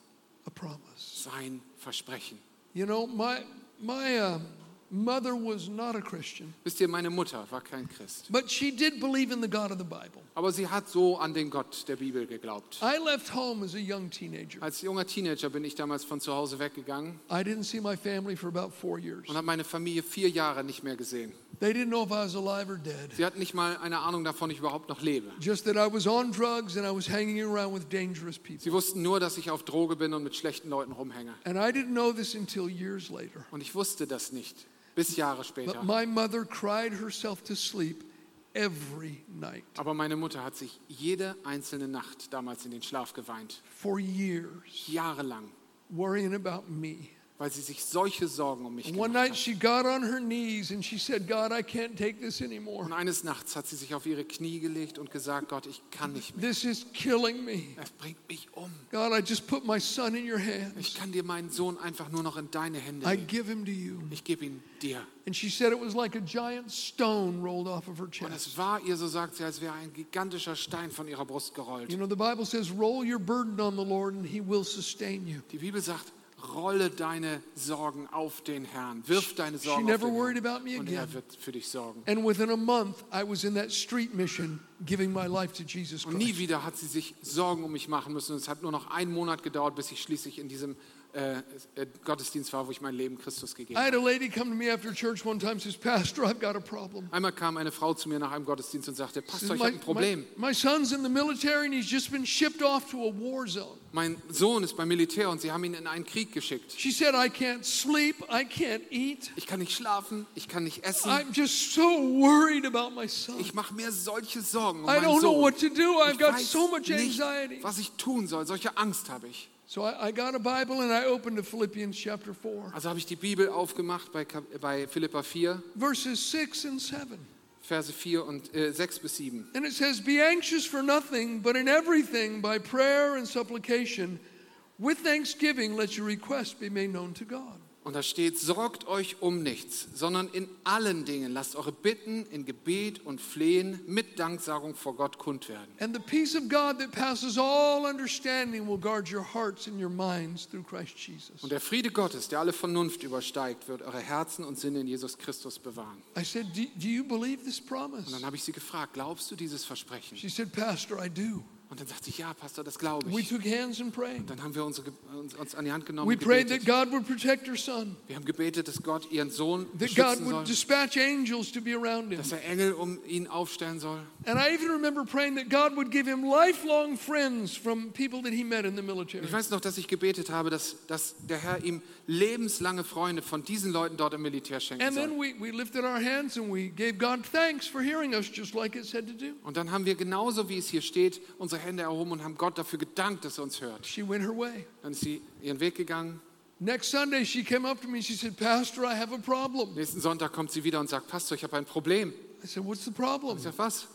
A promise. sein Versprechen. You know, my my uh, mother was not a Christian, Wisst ihr, meine Mutter war kein Christ. but she did believe in the God of the Bible. Aber sie hat so an den Gott der Bibel geglaubt. I left home as a young teenager. Als junger Teenager bin ich damals von zu Hause weggegangen I didn't see my family for about four years. und habe meine Familie vier Jahre nicht mehr gesehen. They didn't know if I was alive or dead. Sie hatten nicht mal eine Ahnung davon, ich überhaupt noch lebe. Just that I was on drugs and I was hanging around with dangerous people. Sie wussten nur, dass ich auf Droge bin und mit schlechten Leuten rumhänge. And I didn't know this until years later. Und ich wusste das nicht, bis Jahre später. But my mother cried herself to sleep every night Aber meine Mutter hat sich jede einzelne Nacht damals in den Schlaf geweint. for years, Jahrelang. worrying about me. Weil sie sich solche Sorgen um mich And one gemacht night hat. she got on her knees and she said, God, I can't take this anymore. Und eines Nachts hat sie sich auf ihre Knie gelegt und gesagt, Gott, ich kann nicht mehr. This is killing me. Es bringt mich um. God, I just put my son in your Ich hands. kann dir meinen Sohn einfach nur noch in deine Hände I legen. give him to you. Ich gebe ihn dir. And she said it was like a giant stone rolled off of her Und chest. es war ihr, so sagt sie, als wäre ein gigantischer Stein von ihrer Brust gerollt. You know, the Bible says, roll your burden on the Lord and he will sustain you. Die Bibel sagt, rolle deine Sorgen auf den Herrn. Wirf deine She Sorgen auf never den worried Herrn. about me Und again. er wird für dich sorgen. And within a month, I was in that street mission giving my life to Jesus Und nie wieder hat sie sich Sorgen um mich machen müssen. Und es hat nur noch einen Monat gedauert, bis ich schließlich in diesem äh, äh, Gottesdienst war, wo ich mein Leben Christus gegeben I habe. had a lady come to me after church one time and says, Pastor, I've got a problem. Einmal kam eine Frau zu mir nach einem Gottesdienst und sagte, Pastor, ich my, habe ein Problem. my- my son's in the military and he's just been shipped off to a war zone. Mein Sohn ist beim Militär und sie haben ihn in einen Krieg geschickt. She said, I can't sleep, I can't eat. Ich kann nicht schlafen, ich kann nicht essen. I'm just so worried about my son. Ich mache mir solche Sorgen um I meinen don't know Sohn. what to do. I've Ich got weiß so much nicht, anxiety. was ich tun soll. Solche Angst habe ich. So I, I got a Bible and I opened to Philippians chapter 4, Also habe ich die Bibel aufgemacht bei, bei Philippa 4, verses 6 and 7. Verse 4 und äh, 6 bis 7. And it says, Be anxious for nothing, but in everything, by prayer and supplication, with thanksgiving, let your request be made known to God. Und da steht, sorgt euch um nichts, sondern in allen Dingen lasst eure Bitten in Gebet und Flehen mit Danksagung vor Gott kund werden. And the peace of God that passes all understanding will guard your hearts and your minds through Christ Jesus. Und der Friede Gottes, der alle Vernunft übersteigt, wird eure Herzen und Sinne in Jesus Christus bewahren. I said, Do, do you believe this Und promise? dann habe ich sie gefragt, glaubst du dieses Versprechen? She said, Pastor, I do. Und dann sagte ich, ja, Pastor, das glaube We ich. took hands and prayed. Dann haben wir Ge- uns, uns an die Hand genommen We und prayed that. God would protect her son, Wir haben gebetet, dass Gott ihren Sohn that God would soll, dispatch angels to be around him. dass er Engel um ihn aufstellen soll. And I even remember praying that God would give him lifelong friends from people that he met in the military. Ich weiß noch, dass ich gebetet habe, dass, dass der Herr ihm lebenslange Freunde von diesen Leuten dort im Militär schenken And then soll. we, we lifted our hands and we gave God thanks for hearing us, just like it said to do. Und dann haben wir genauso, wie es hier steht, unsere Hände erhoben und haben Gott dafür gedankt, dass er uns hört. She went her way. Dann ist sie ihren Weg gegangen. Next Sunday, she came up to me and she said, Pastor, I have a problem. Nächsten Sonntag kommt sie wieder und sagt, Pastor, ich habe ein Problem. I said, What's the problem? Ich sage, was?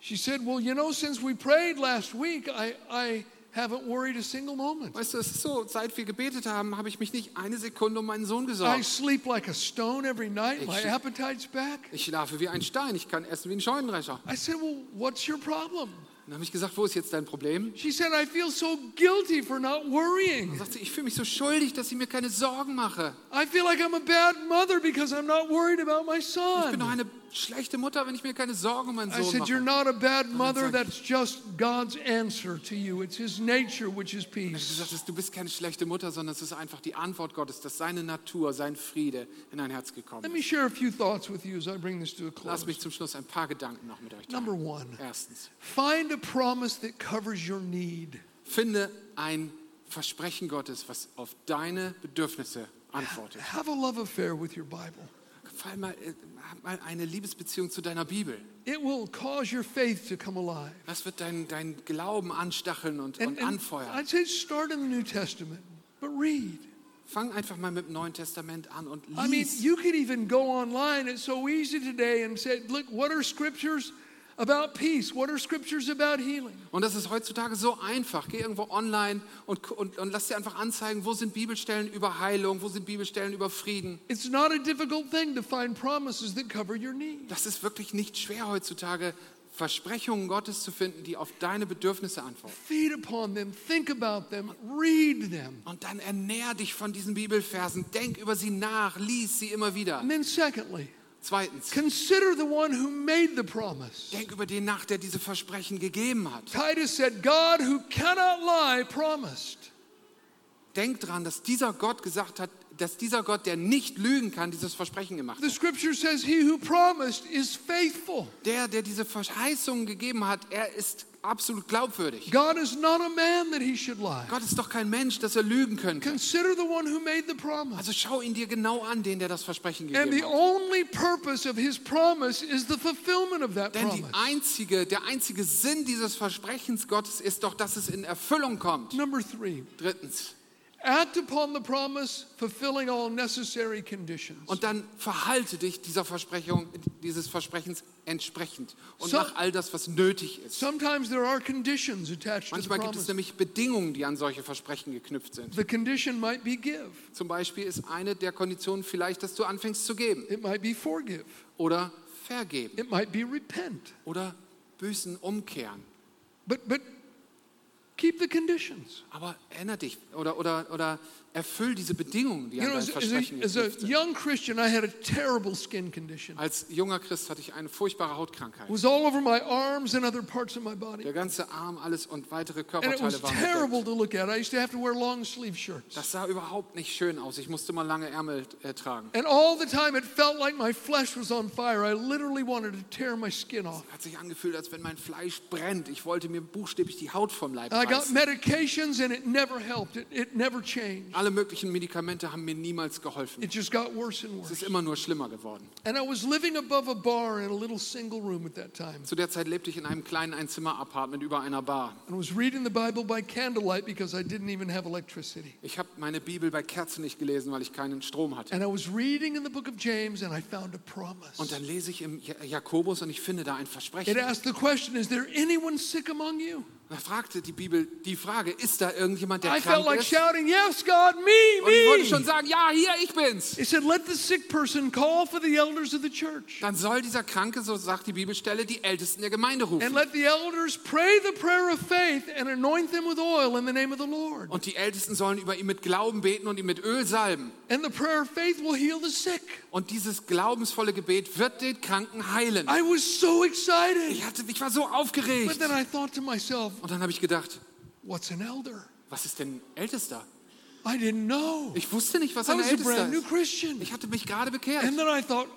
She said, Well, you know, since we prayed last week, I, I haven't worried a single moment. Weißt du, es ist so, seit wir gebetet haben, habe ich mich nicht eine Sekunde um meinen Sohn I gesorgt. sleep like a stone every night. Ich My appetite's back. Ich schlafe wie ein Stein, ich kann essen wie ein Scheunendrescher. I said, Well, what's your problem? Dann habe ich gesagt, wo ist jetzt dein Problem? She said, I feel so guilty for not Dann worrying. sagt sie, ich fühle mich so schuldig, dass ich mir keine Sorgen mache. I feel like I'm a bad mother because I'm not worried about my Ich bin doch son. eine schlechte Mutter, wenn ich mir keine Sorgen um meinen I Sohn said, You're not a bad mother. That's just God's answer to you. It's His nature, which is peace. Du sagst, du bist keine schlechte Mutter, sondern es ist einfach die Antwort Gottes, dass seine Natur, sein Friede in dein Herz gekommen Let me share a few thoughts with you as I bring this to a close. Lass mich zum Schluss ein paar Gedanken noch mit euch teilen. Number one, Erstens, find a promise that covers your need. finde ein Versprechen Gottes, was auf deine Bedürfnisse antwortet. Have a love affair with your Bible. Fall mal, äh, hab mal eine Liebesbeziehung zu deiner Bibel. It will cause your faith to come alive. Das wird dein, dein Glauben anstacheln und, And, und anfeuern. I'd say start in the New Testament, but read. Fang einfach mal mit dem Neuen Testament an und I mean, lies. you could even go online. It's so easy today and say, look, what are scriptures about peace? What are scriptures about healing? Und das ist heutzutage so einfach. Geh irgendwo online und, und, und lass dir einfach anzeigen, wo sind Bibelstellen über Heilung, wo sind Bibelstellen über Frieden. It's not a difficult thing to find promises that cover your need. Das ist wirklich nicht schwer heutzutage, Versprechungen Gottes zu finden, die auf deine Bedürfnisse antworten. Feed upon them, think about them, read them. Und dann ernähr dich von diesen Bibelversen, denk über sie nach, lies sie immer wieder. And then, secondly, Zweitens, consider the one who made the promise. denk über den nach, der diese Versprechen gegeben hat. Titus said, God who cannot lie promised. Denk dran, dass dieser Gott gesagt hat, dass dieser Gott, der nicht lügen kann, dieses Versprechen gemacht The hat. scripture says, He who promised is faithful. Der, der diese Verheißungen gegeben hat, er ist absolut glaubwürdig. God is not a man that he should lie. Gott ist doch kein Mensch, dass er lügen könnte. Consider the one who made the promise. Also schau ihn dir genau an, den der das Versprechen And the gegeben hat. only purpose of his promise is the fulfillment of that Denn die promise. einzige, der einzige Sinn dieses Versprechens Gottes ist doch, dass es in Erfüllung kommt. Number three, Drittens, act upon the promise, fulfilling all necessary conditions. Und dann verhalte dich dieser Versprechung, dieses Versprechens entsprechend und mach all das, was nötig ist. Sometimes there are conditions attached to the Manchmal gibt es promise. nämlich Bedingungen, die an solche Versprechen geknüpft sind. The condition might be give, Zum Beispiel ist eine der Konditionen vielleicht, dass du anfängst zu geben it might be forgive, oder vergeben it might be repent. oder Büßen umkehren. But but keep the conditions. Aber erinnere dich oder, oder, oder erfüll diese Bedingungen, die You an know, dein as, Versprechen a, as a geknüpft sind. young Christian, I had a terrible skin condition. Als junger Christ hatte ich eine furchtbare It Hautkrankheit. was all over my arms and other parts of my body. Der ganze Arm, alles und weitere And it was Körperteile waren terrible bedeckt. to look at. I used to have to wear long sleeve shirts. Das sah überhaupt nicht schön aus. Ich musste mal lange Ärmel äh, tragen. And all the time it felt like my flesh was on fire. I literally wanted to tear my skin off. Hat sich angefühlt, als wenn mein Fleisch brennt. Ich wollte mir buchstäblich die Haut vom Leib I got reißen. medications and it never helped. It, it never changed. Alle möglichen Medikamente haben mir niemals geholfen. It just got worse and Es worse. ist immer nur schlimmer geworden. And I was living above a bar in a little single room at that time. Zu der Zeit lebte ich in einem kleinen Einzimmer-Apartment über einer Bar. And I was reading the Bible by candlelight because I didn't even have electricity. Ich habe meine Bibel bei Kerzen nicht gelesen, weil ich keinen Strom hatte. And I was reading in the book of James and I found a promise. Und dann lese ich im Ja- Jakobus und ich finde da ein It Versprechen. asked the question Is there anyone sick among you? Da fragte die Bibel die Frage, ist da irgendjemand, der I felt krank like ist? shouting, Yes, God, me, Und ich wollte schon me. sagen, ja, hier, ich bin's. It said, Let the sick person call for the elders of the church. Dann soll dieser Kranke, so sagt die Bibelstelle, die Ältesten der Gemeinde And rufen. let the elders pray the prayer of faith and anoint them with oil in the name of the Lord. Und die Ältesten sollen über ihn mit Glauben beten und ihn mit Öl salben. And the prayer of faith will heal the sick. Und dieses glaubensvolle Gebet wird den Kranken heilen. I was so excited. Ich, hatte, ich war so But aufgeregt. then I thought to myself, Und dann habe ich gedacht, What's an elder? was ist denn Ältester? I didn't know. Ich wusste nicht, was I ein was a Ältester brand new ist. Christian. Ich hatte mich gerade bekehrt. And then I thought,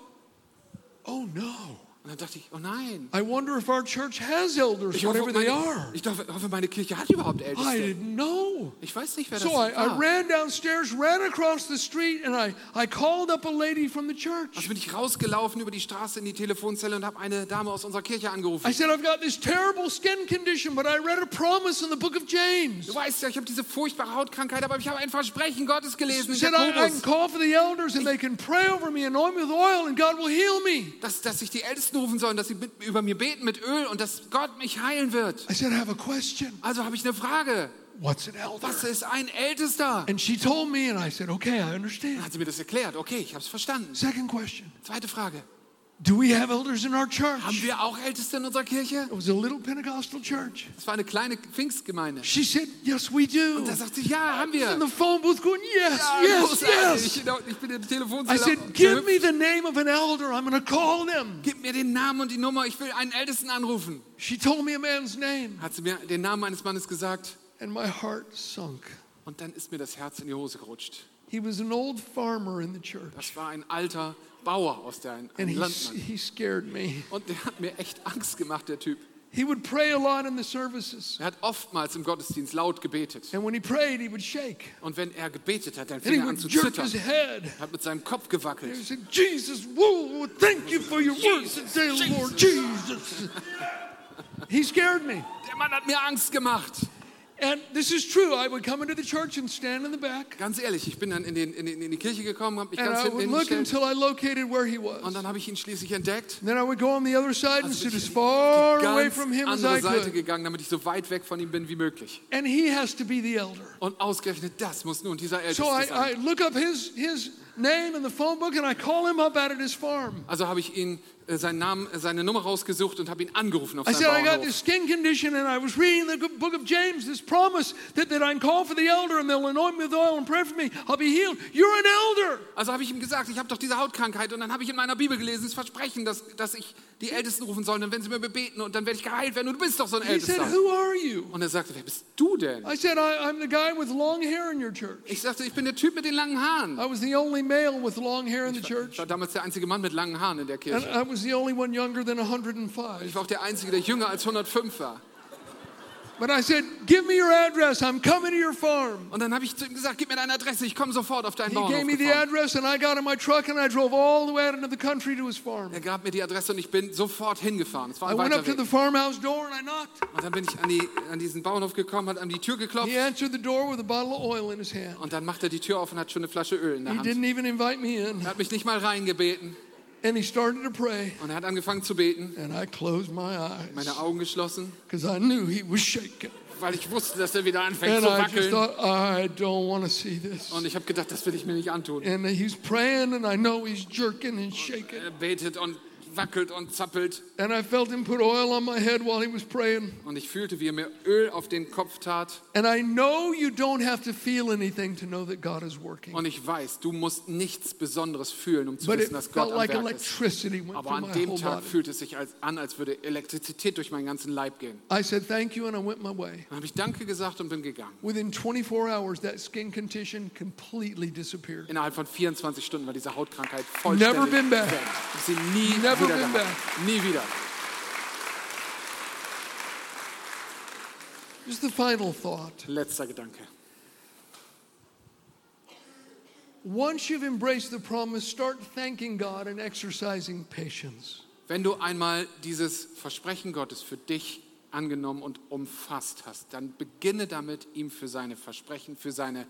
Oh no. Und dann dachte ich, oh nein. I wonder if our church has elders, Ich hoffe, whatever they meine, are. ich hoffe, meine Kirche hat überhaupt I Älteste. didn't know. Ich weiß nicht, wer das So I, I war. ran downstairs, ran across the street, and I, I called up a lady from the church. Also bin ich rausgelaufen über die Straße in die Telefonzelle und habe eine Dame aus unserer Kirche angerufen. I said, I've got this terrible skin condition, but I read a promise in the book of James. Du weißt ja, ich habe diese furchtbare Hautkrankheit, aber ich habe ein Versprechen Gottes gelesen said, I, I can call for the elders, and they can pray over me, anoint me with oil, and God will heal me. dass, dass sich die Ältesten rufen sollen, dass sie mit, über mir beten mit Öl und dass Gott mich heilen wird. I said, I have a question. Also habe ich eine Frage. What's an elder? Was ist ein Ältester? And she told me, and I said, okay, I Dann understand. hat sie mir das erklärt. Okay, ich habe es verstanden. Second question Zweite Frage. Do we have elders in our church? Haben wir auch Älteste in unserer Kirche? It was a little Pentecostal church. Das war eine kleine Pfingstgemeinde. She said, Yes, we do. Und da sagt sie, ja, haben wir. In the phone booth going, Yes, Ja, yes, yes. Ich bin in der I said, Give me the name of an elder. I'm going to call them. Gib mir den Namen und die Nummer. Ich will einen Ältesten anrufen. She told me a man's name, Hat sie mir den Namen eines Mannes gesagt. and my heart sunk. Und dann ist mir das Herz in die Hose gerutscht. He was an old farmer in the church, Das war ein alter Bauer aus der ein and he, Landmann. he scared me. Und der hat mir echt Angst gemacht, der Typ. He would pray a lot in the services, Er hat oftmals im Gottesdienst laut gebetet. and when he prayed, he would shake, Und wenn er gebetet hat, dann he fing er an zu zittern. his head. Er hat mit seinem Kopf He gewackelt. said, Jesus, whoa, thank you for your word today, Lord Jesus. He scared me. Der Mann hat mir Angst gemacht. And this is true. I would come into the church and stand in the back, Ganz ehrlich, ich bin dann in, den, in, den, in die Kirche gekommen, habe mich and ganz I hinten would look hingestellt. until I located where he Und dann habe ich ihn schließlich entdeckt. Then I would go on the other side and Also sit bin as far away from him as andere I Seite could. gegangen, damit ich so weit weg von ihm bin wie möglich. And he has to be the elder. Und ausgerechnet das muss nun dieser Älteste So I, I sein. look up his, his name in the phone book and I call him up out at his farm. Also habe ich ihn seinen Namen, äh, seine Nummer rausgesucht und habe ihn angerufen auf I seinem said, I got Bauernhof. this skin condition and I was reading the good book of James, this promise that, that I can call for the elder and they'll anoint me with oil and pray for me. I'll be healed. You're an elder. Also habe ich ihm gesagt, ich habe doch diese Hautkrankheit und dann habe ich in meiner Bibel gelesen, das Versprechen, dass, dass ich die Ältesten rufen soll und wenn sie mir bebeten und dann werde ich geheilt werden und du bist doch so ein He said, Ältester. Who are you? Und er sagte, wer bist du denn? I said, I, I'm the guy with long hair in your church. Ich sagte, ich bin der Typ mit den langen Haaren. I was the only male with long hair in the Ich church. war damals der einzige Mann mit langen Haaren in der Kirche. I was the only one younger than Ich 105. war auch der Einzige, der jünger als 105 war. But I said, Give me your address. I'm coming to your farm. Und dann habe ich zu ihm gesagt, gib mir deine Adresse, ich komme sofort auf deinen He Bauernhof gave me the address, and I got in my truck and I drove all the way out into the country to his farm. Er gab mir die Adresse und ich bin sofort hingefahren. Es war I ein went up weiter to the Weg. farmhouse door and I knocked. Und dann bin ich an, die, an diesen Bauernhof gekommen, hat an die Tür geklopft He answered the door with a bottle of oil in his hand. und dann macht er die Tür auf und hat schon eine Flasche Öl in der He Hand. didn't even invite me in. Er hat mich nicht mal reingebeten And he started to pray, und er hat angefangen zu beten, and I closed my meine eyes Augen geschlossen, because I knew he was shaking. weil ich wusste, dass er wieder anfängt And zu I wackeln. thought, I don't want to see this. Und ich habe gedacht, das will ich mir nicht antun. And he's praying, and I know he's jerking and shaking. Er betet und wackelt und zappelt And I felt him put oil on my head while he was praying. und ich fühlte, wie er mir Öl auf den Kopf tat. And I know you don't have to feel anything to know that God is working. Und ich weiß, du musst nichts Besonderes fühlen, um zu But wissen, dass Gott am like Werk ist. Aber an dem Tag body. fühlte es sich als, an, als würde Elektrizität durch meinen ganzen Leib gehen. I said thank you, and I went my way. Dann habe ich Danke gesagt und bin gegangen. Within 24 hours, that skin condition completely disappeared. Innerhalb von 24 Stunden war diese Hautkrankheit vollständig Never been back. weg. Sie nie Never wieder gehabt. Nie wieder. Just the final thought. Letzter Gedanke. Once you've embraced the promise, start thanking God and exercising patience. Wenn du einmal dieses Versprechen Gottes für dich angenommen und umfasst hast, dann beginne damit, ihm für seine Versprechen, für seine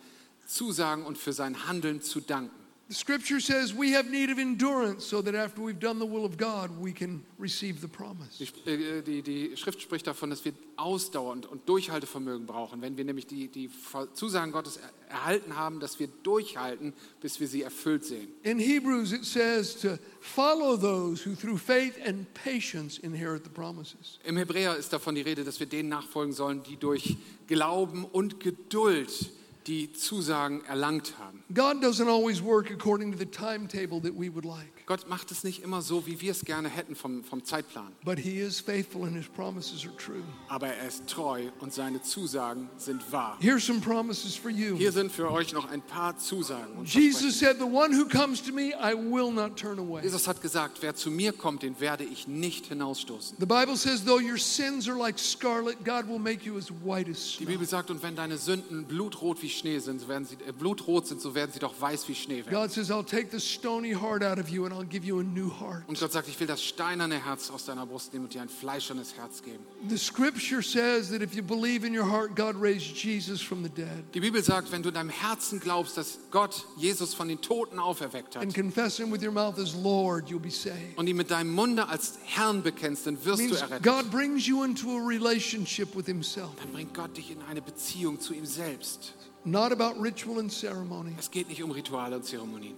Zusagen und für sein Handeln zu danken. The scripture says we have need of endurance so that after we've done the will of God, we can receive the promise. Die, äh, die, die Schrift spricht davon, dass wir ausdauernd und Durchhaltevermögen brauchen. Wenn wir nämlich die, die Zusagen Gottes er- erhalten haben, dass wir durchhalten, bis wir sie erfüllt sehen. In Hebrews, it says to follow those who through faith and patience inherit the promises. Im Hebräer ist davon die Rede, dass wir denen nachfolgen sollen, die durch Glauben und Geduld die Zusagen erlangt haben. God doesn't always work according to the timetable that we would like, Gott macht es nicht immer so, wie wir es gerne hätten vom, vom Zeitplan. but He is faithful and His promises are true. Aber er ist treu und seine Zusagen sind wahr. Here's some promises for you. Hier sind für euch noch ein paar Zusagen. Und Jesus said, The one who comes to me, I will not turn away. Jesus hat gesagt, wer zu mir kommt, den werde ich nicht hinausstoßen. The Bible says, though your sins are like scarlet, God will make you as white as Die snow. Bibel sagt, und wenn deine Sünden blutrot wie Schnee sind, werden sie, äh, blutrot sind, so werden sie doch weiß wie Schnee werden. God says, I'll take the stony heart out of you and I'll give you a new heart. Und Gott sagt, ich will das steinerne Herz aus deiner Brust nehmen und dir ein fleischernes Herz geben. The scripture says that if you believe in your heart, God raised Jesus from the dead. Die Bibel sagt, wenn du in deinem Herzen glaubst, dass Gott Jesus von den Toten auferweckt hat And confess him with your mouth as Lord, you'll be saved. und ihn mit deinem Munde als Herrn bekennst, dann wirst du errettet. God brings you into a relationship with himself. Dann bringt Gott dich in eine Beziehung zu ihm selbst. Not about ritual and ceremony. Es geht nicht um Rituale und Zeremonien,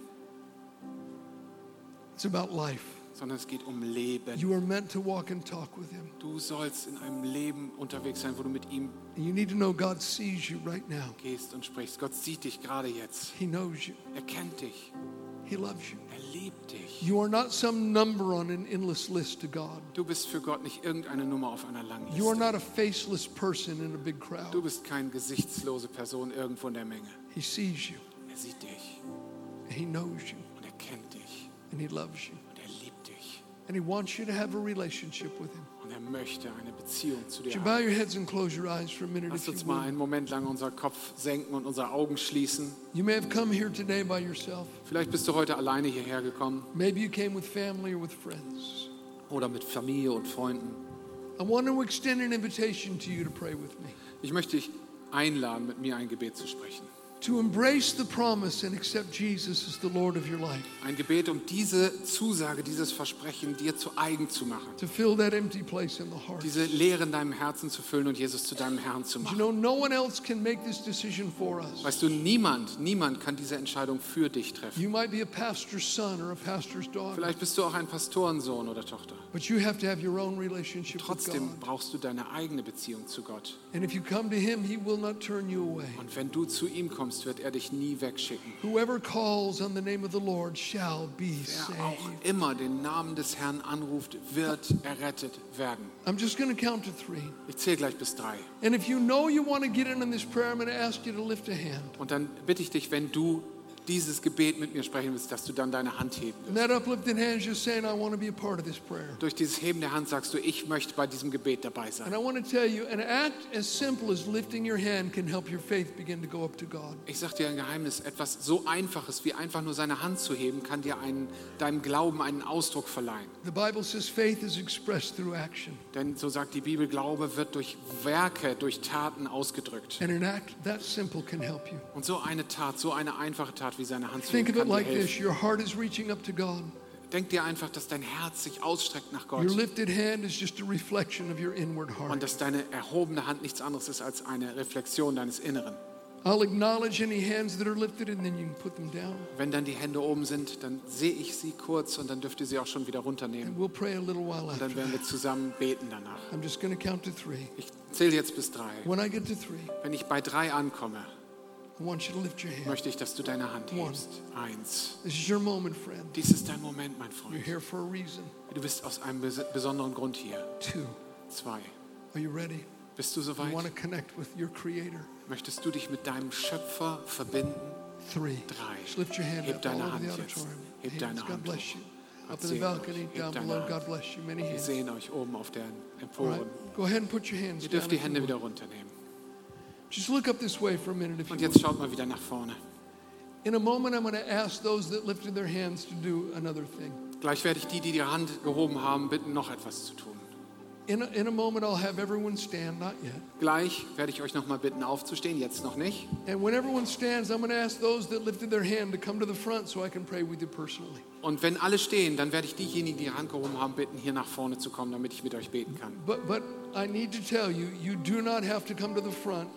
It's about life. sondern es geht um Leben. You are meant to walk and talk with him. Du sollst in einem Leben unterwegs sein, wo du mit ihm And you need to know God sees you right now. gehst und sprichst. Gott sieht dich gerade jetzt. He knows you. Er kennt dich. He loves you. Liebt dich. You are not some number on an endless list to God. Du bist für Gott nicht irgendeine Nummer auf einer langen You are Liste. not a faceless person in a big Du crowd. bist keine gesichtslose Person irgendwo in der Menge. He sees you. Er sieht dich He knows you. und er kennt dich And he loves you. und er liebt dich And he wants you to have a relationship with him. Und er möchte eine Beziehung zu dir haben. Lass uns mal einen Moment lang unseren Kopf senken und unsere Augen schließen. Vielleicht bist du heute alleine hierher gekommen Maybe you came with family or with friends. oder mit Familie und Freunden. Ich möchte dich einladen, mit mir ein Gebet zu sprechen. To embrace the promise and accept Jesus as the Lord of your life. Ein Gebet, um diese Zusage, dieses Versprechen dir zu eigen zu machen. To fill that empty place in the heart. Diese Leere in deinem Herzen zu füllen und Jesus zu deinem Herrn zu machen. Weißt du, niemand, niemand kann diese Entscheidung für dich treffen. You might be a pastor's son or a pastor's daughter, Vielleicht bist du auch ein Pastorensohn oder Tochter. but you have to have your own relationship with Trotzdem brauchst du deine eigene Beziehung zu Gott. And if you come to Him, He will not turn you away. Und wenn du zu ihm kommst, wird er dich nie wegschicken. Whoever calls on the name of the Lord shall be Wer auch saved. immer den Namen des Herrn anruft, wird errettet werden. I'm just going to count to three. Ich zähle gleich bis drei. And if you know you want to get in on this prayer, I'm going to ask you to lift a hand. Und dann bitte ich dich, wenn du dieses Gebet mit mir sprechen willst, dass du dann deine Hand heben And wirst. that uplifted hand is just saying, I want to be a part of this prayer. Durch dieses Heben der Hand sagst du, ich möchte bei diesem Gebet dabei sein. And I want to tell you, an act as simple as lifting your hand can help your faith begin to go up to God. Ich sag dir ein Geheimnis, etwas so Einfaches wie einfach nur seine Hand zu heben, kann dir einen, deinem Glauben einen Ausdruck verleihen. The Bible says faith is expressed through action. Denn so sagt die Bibel, Glaube wird durch Werke, durch Taten ausgedrückt. And an act that simple can help you. Und so eine Tat, so eine einfache Tat wie seine Hand zu Think of it like this your heart is reaching up to God. Denk dir einfach, dass dein Herz sich ausstreckt nach Your Gott lifted hand is just a reflection of your inward und heart. dass deine erhobene Hand nichts anderes ist als eine Reflexion deines Inneren. I'll acknowledge any hands that are lifted and then you can put them down. Wenn dann die Hände oben sind, dann sehe ich sie kurz und dann dürft ihr sie auch schon wieder And runternehmen. we'll pray a little while Und dann werden wir zusammen beten danach. I'm just going to count to three. Ich zähle jetzt bis drei. When I get to three, Wenn ich bei drei ankomme, möchte ich, dass du deine Hand hebst. Eins. This is your moment, friend. Dies ist dein Moment, mein You're Freund. here for a reason. Du bist aus einem bes- besonderen Grund hier. Two, Zwei. are you ready? Bist du soweit? to connect with your Creator. Möchtest du dich mit deinem Schöpfer verbinden? Three. Drei. Just lift your hand Heb deine Hand jetzt. Heb deine Hand hoch. Up in the balcony, down below. God bless you. Many Wir hands. sehen euch oben auf den. Emporen. Go ahead and put your hands Ihr dürft die Hände wieder runternehmen. Just look up this way for a minute if Und jetzt schaut mal wieder nach vorne. In a moment, I'm going to ask those that lifted their hands to do another thing. Gleich werde ich die, die die Hand gehoben haben, bitten, noch etwas zu tun. In a, in a moment, I'll have everyone stand, not yet. Gleich werde ich euch noch mal bitten, aufzustehen, jetzt noch nicht. And when everyone stands, I'm going to ask those that lifted their hand to come to the front so I can pray with you personally. Und wenn alle stehen, dann werde ich diejenigen, die die Hand gehoben haben, bitten, hier nach vorne zu kommen, damit ich mit euch beten kann. But, but I need to tell you, you do not have to come to the front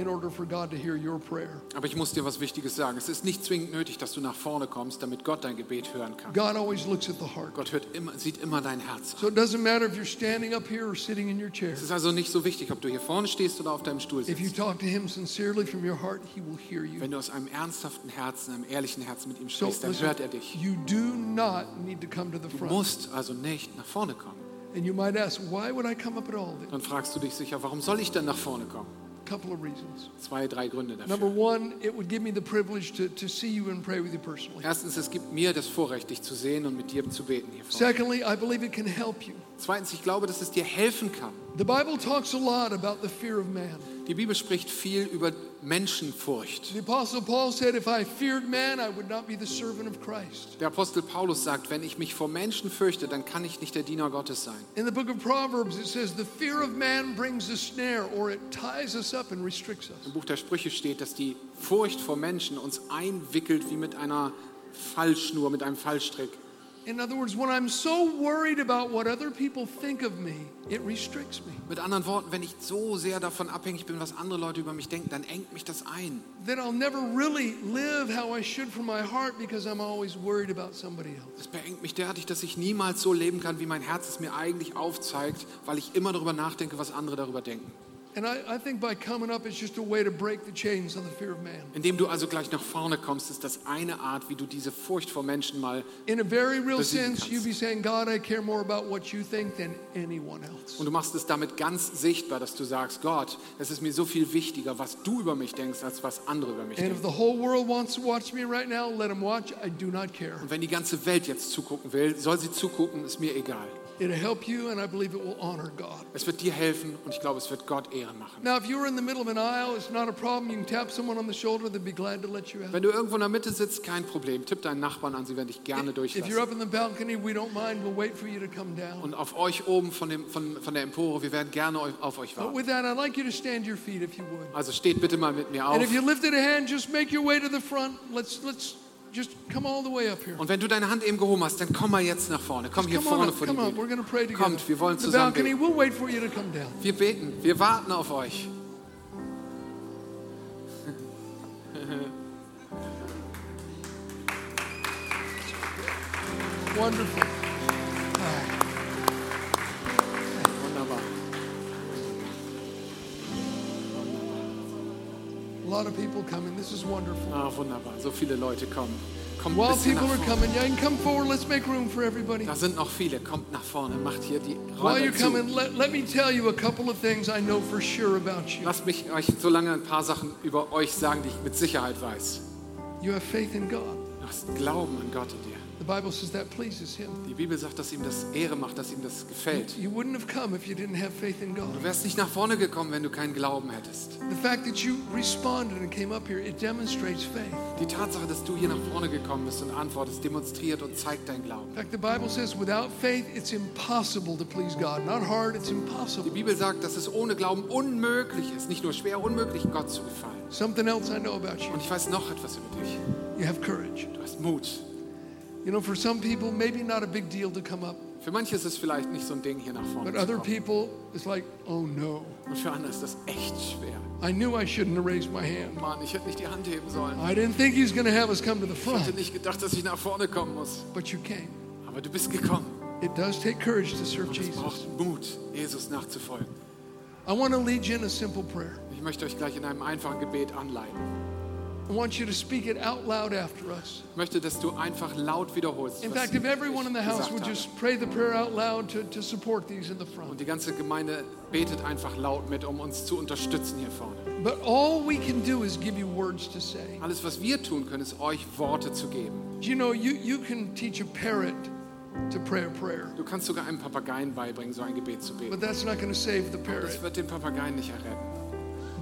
in order for God to hear your prayer. Aber ich muss dir was Wichtiges sagen. Es ist nicht zwingend nötig, dass du nach vorne kommst, damit Gott dein Gebet hören kann. God always looks at the heart. Gott hört immer, sieht immer dein Herz an. So it doesn't matter if you're standing up here or sitting in your chair. Es ist also nicht so wichtig, ob du hier vorne stehst oder auf deinem Stuhl If you sitzt. talk to Him sincerely from your heart, He will hear you. Wenn du aus einem ernsthaften Herzen, einem ehrlichen Herzen mit ihm So sprichst, dann listen, hört er dich. you do not need to come to the Du front. musst also nicht nach vorne kommen. And you might ask, why would I come up at all? A Dann fragst du dich sicher, warum soll ich denn nach vorne kommen? Couple of reasons. Zwei, drei Gründe Number dafür. one, it would give me the privilege to, to see you and pray with you personally. Erstens, es gibt mir das Vorrecht, dich zu sehen und mit dir zu beten hier vorne. Secondly, I believe it can help you. Zweitens, ich glaube, dass es dir helfen kann. The Bible talks a lot about the fear of man. Die Bibel spricht viel über Menschenfurcht. The Apostle Paul said, If I feared man, I would not be the servant of Christ. Der Apostel Paulus sagt, wenn ich mich vor Menschen fürchte, dann kann ich nicht der Diener Gottes sein. In the book of Proverbs, it says, The fear of man brings a snare, or it ties us up and restricts us. Im Buch der Sprüche steht, dass die Furcht vor Menschen uns einwickelt wie mit einer Fallschnur, mit einem Fallstrick. In other words, when I'm so worried about what other people think of me, it restricts me. Mit anderen Worten, wenn ich so sehr davon abhängig bin, was andere Leute über mich denken, dann engt mich das ein. Then I'll never really live how I should from my heart because I'm always worried about somebody else. Es beengt mich derartig, dass ich niemals so leben kann, wie mein Herz es mir eigentlich aufzeigt, weil ich immer darüber nachdenke, was andere darüber denken. And I, I think by coming up, it's just a way to break the chains of the fear of man. Indem du also gleich nach vorne kommst, ist das eine Art, wie du diese Furcht vor Menschen mal In a very real sense, you'd be saying, God, I care more about what you think than anyone else. Und du machst es damit ganz sichtbar, dass du sagst, Gott, es ist mir so viel wichtiger, was du über mich denkst, als was andere über mich And if denken. the whole world wants to watch me right now, let them watch. I do not care. Und wenn die ganze Welt jetzt zugucken will, soll sie zugucken, ist mir egal. It'll help you, and I believe it will honor God. Es wird dir helfen und ich glaube, es wird Gott Ehren machen. Now, if you're in the middle of an aisle, it's not a problem. You can tap someone on the shoulder, they'd be glad to let you out. Wenn du irgendwo in der Mitte sitzt, kein Problem. Tipp deinen Nachbarn an, sie werden dich gerne durchlassen. If you're up in the balcony, we don't mind. We'll wait for you to come down. Und auf euch oben von, dem, von, von der Empore, wir werden gerne auf euch warten. But with that, I'd like you to stand your feet if you would. Also steht bitte mal mit mir auf. And if you lifted a hand, just make your way to the front. Let's let's just come all the way up here. Und wenn du deine Hand eben gehoben hast, dann komm mal jetzt nach vorne. Komm hier vorne vor die Bühne. Kommt, wir wollen the zusammen beten. we'll wait for you to come down. Wir beten, wir warten auf euch. Wonderful. Ah, wunderbar. So viele Leute kommen. Kommt While people are coming, yeah, you can come forward. Let's make room for everybody. Da sind noch viele. Kommt nach vorne. Macht hier die While Räume you're zu. coming, let, let me tell you a couple of things I know for sure about you. Lasst mich euch so lange ein paar Sachen über euch sagen, die ich mit Sicherheit weiß. You have faith in God. Du hast Glauben an Gott in dir. The Bible says that pleases Him. Die Bibel sagt, dass ihm das Ehre macht, dass ihm das gefällt. You wouldn't have come if you didn't have faith in God. Du wärst nicht nach vorne gekommen, wenn du keinen Glauben hättest. The fact that you responded and came up here, it demonstrates faith. Die Tatsache, dass du hier nach vorne gekommen bist und antwortest, demonstriert und zeigt deinen Glauben. In fact, the Bible says without faith, it's impossible to please God. Not hard, it's Die. Bibel sagt, dass es ohne Glauben unmöglich ist, nicht nur schwer, unmöglich, Gott zu gefallen. Something else I know about you Und ich weiß noch etwas über dich. you have courage. Du hast Mut. You know, for some people, maybe not a big deal to come up, Für manche ist es vielleicht nicht so ein Ding, hier nach vorne but other people, it's like, oh no. Und für andere ist das echt schwer. I knew I shouldn't have raised my hand. Mann, ich hätte nicht die Hand heben sollen. I didn't think He's going to have us come to the Ich hatte front, nicht gedacht, dass ich nach vorne kommen muss. but you came. Aber du bist gekommen. It does take courage to serve Und es Jesus. braucht Mut, Jesus nachzufolgen. I want to lead you in a simple prayer. Ich möchte euch gleich in einem einfachen Gebet anleiten. I want you to speak it out loud after us. Ich möchte, dass du einfach laut wiederholst. In fact, if everyone in the ich house gesagt would habe. just pray the prayer out loud to, to support these in the front. Und die ganze Gemeinde betet einfach laut mit, um uns zu unterstützen hier vorne. But all we can do is give you words to say. Alles, was wir tun können, ist euch Worte zu geben. You know, you, you can teach a parrot to pray a prayer, Du kannst sogar einem Papageien beibringen, so ein Gebet zu beten. but that's not going to save the Das wird den Papageien nicht erretten.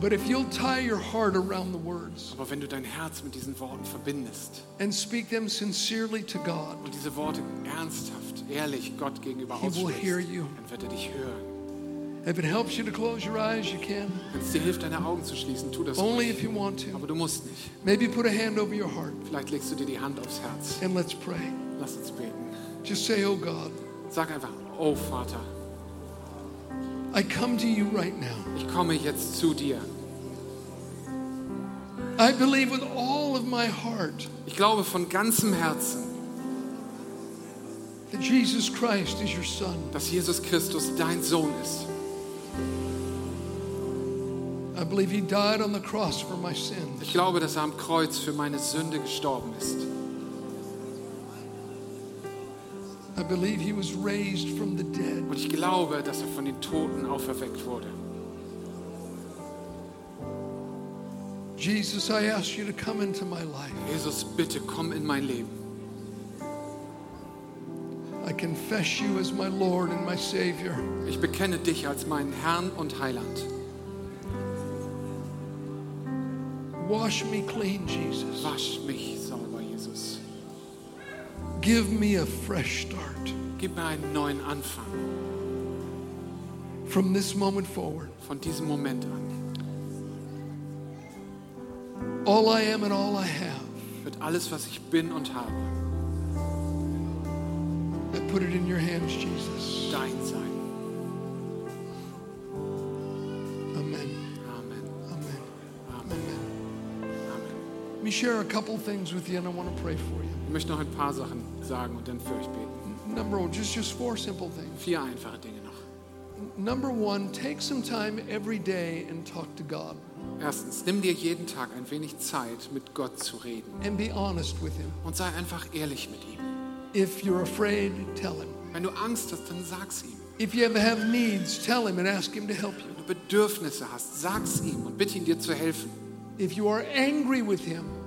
But if you'll tie your heart around the words Aber wenn du dein Herz mit diesen Worten verbindest and speak them sincerely to God, und diese Worte ernsthaft, ehrlich Gott gegenüber He will aussprichst, hear you. dann wird er dich hören. if it helps you to close your eyes, you can. Wenn es dir hilft, deine Augen zu schließen, tu das Only ruhig. if you want to. Aber du musst nicht. Maybe put a hand over your heart Vielleicht legst du dir die Hand aufs Herz. and let's pray. Lass uns beten. Just say, Oh God, Sag einfach, oh Vater, I come to you right now. ich komme jetzt zu dir. I believe with all of my heart Ich glaube von ganzem Herzen, that Jesus Christ is your Son. dass Jesus Christus dein Sohn ist. I believe He died on the cross for my sins. Ich glaube, dass er am Kreuz für meine Sünde gestorben ist. I believe He was raised from the dead. Und ich glaube, dass er von den Toten auferweckt wurde. Jesus, I ask you to come into my life. Jesus, bitte komm in mein Leben. I confess you as my Lord and my Savior. Ich bekenne dich als meinen Herrn und Heiland. Wash me clean, Jesus. Wasch mich sauber, Jesus. Give me a fresh start. Gib mir einen neuen Anfang. From this moment forward, Von diesem Moment an all I am and all I have, wird alles, was ich bin und habe, I put it in your hands, Jesus. dein sein. Me share a couple things with you and I want to pray for you. Ich möchte noch ein paar Sachen sagen und dann für euch beten. Number one, just, just four simple things. Vier einfache Dinge noch. Number one, take some time every day and talk to God Erstens, nimm dir jeden Tag ein wenig Zeit, mit Gott zu reden. and be honest with Him. Und sei einfach ehrlich mit ihm. If you're afraid, tell Him. Wenn du Angst hast, dann sag's ihm. If you ever have needs, tell Him and ask Him to help you. Wenn du Bedürfnisse hast, sag's ihm und bitte ihn dir zu helfen. If you are angry with Him,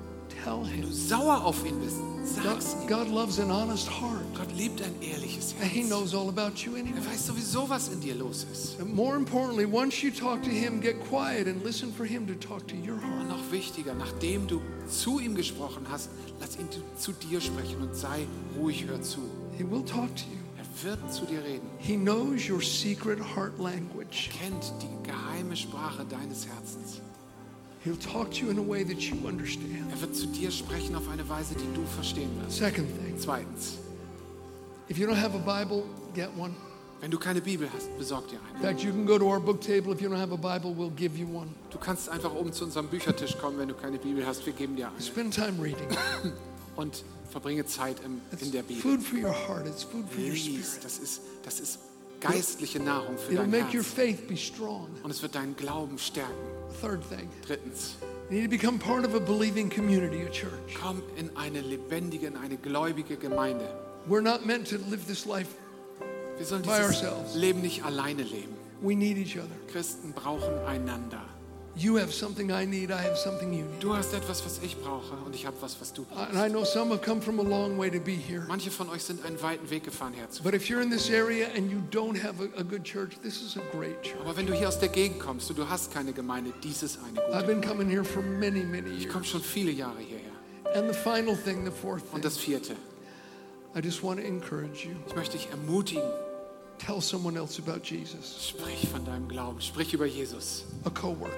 tell Wenn du sauer auf ihn bist, sag's ihm. God loves an honest heart. Gott liebt ein ehrliches And He Herz. knows all about you Er anyway. weiß sowieso, was in dir los ist. And more importantly, once you talk to Him, get quiet and listen for Him to talk to your Und heart. noch wichtiger, nachdem du zu ihm gesprochen hast, lass ihn zu dir sprechen und sei ruhig, hör zu. He will talk to you. Er wird zu dir reden. He knows your secret heart language. kennt die geheime Sprache deines Herzens. He'll talk to you in a way that you understand. Er wird zu dir sprechen auf eine Weise, die du verstehen wirst. Second thing, Zweitens, if you don't have a Bible, get one. wenn du keine Bibel hast, besorg dir In eine. fact, you can go to our book table. If you don't have a Bible, we'll give you one. Du kannst einfach oben zu unserem Büchertisch kommen, wenn du keine Bibel hast. Wir geben dir eine. Spend time reading. Und verbringe Zeit im, in der Bibel. food for your heart. It's food for your spirit. das ist, das ist geistliche Nahrung für It'll dein make your Herz. faith be strong. Und es wird deinen Glauben stärken. Third thing, Drittens, you need to become part of a believing community, a church. komm in eine lebendige, in eine gläubige Gemeinde. We're not meant to live this life. Wir sollen By dieses ourselves. Leben nicht alleine leben. We need each other. Christen brauchen einander. You have something I need, I have something you need. Du hast etwas, was ich brauche und ich habe was, was du brauchst. And I know some have come from a long way to be here. Manche von euch sind einen weiten Weg gefahren herzu. But if you're in this area and you don't have a, a good church, this is a great church. Aber wenn du hier aus der Gegend kommst und du hast keine Gemeinde, dies ist eine I've gute. been coming here for many, many Ich years. komme schon viele Jahre hierher. And the final thing, the fourth Und thing, das vierte, I just want to encourage you. ich möchte dich ermutigen, Tell someone else about Jesus. sprich von deinem Glauben, sprich über Jesus. A coworker,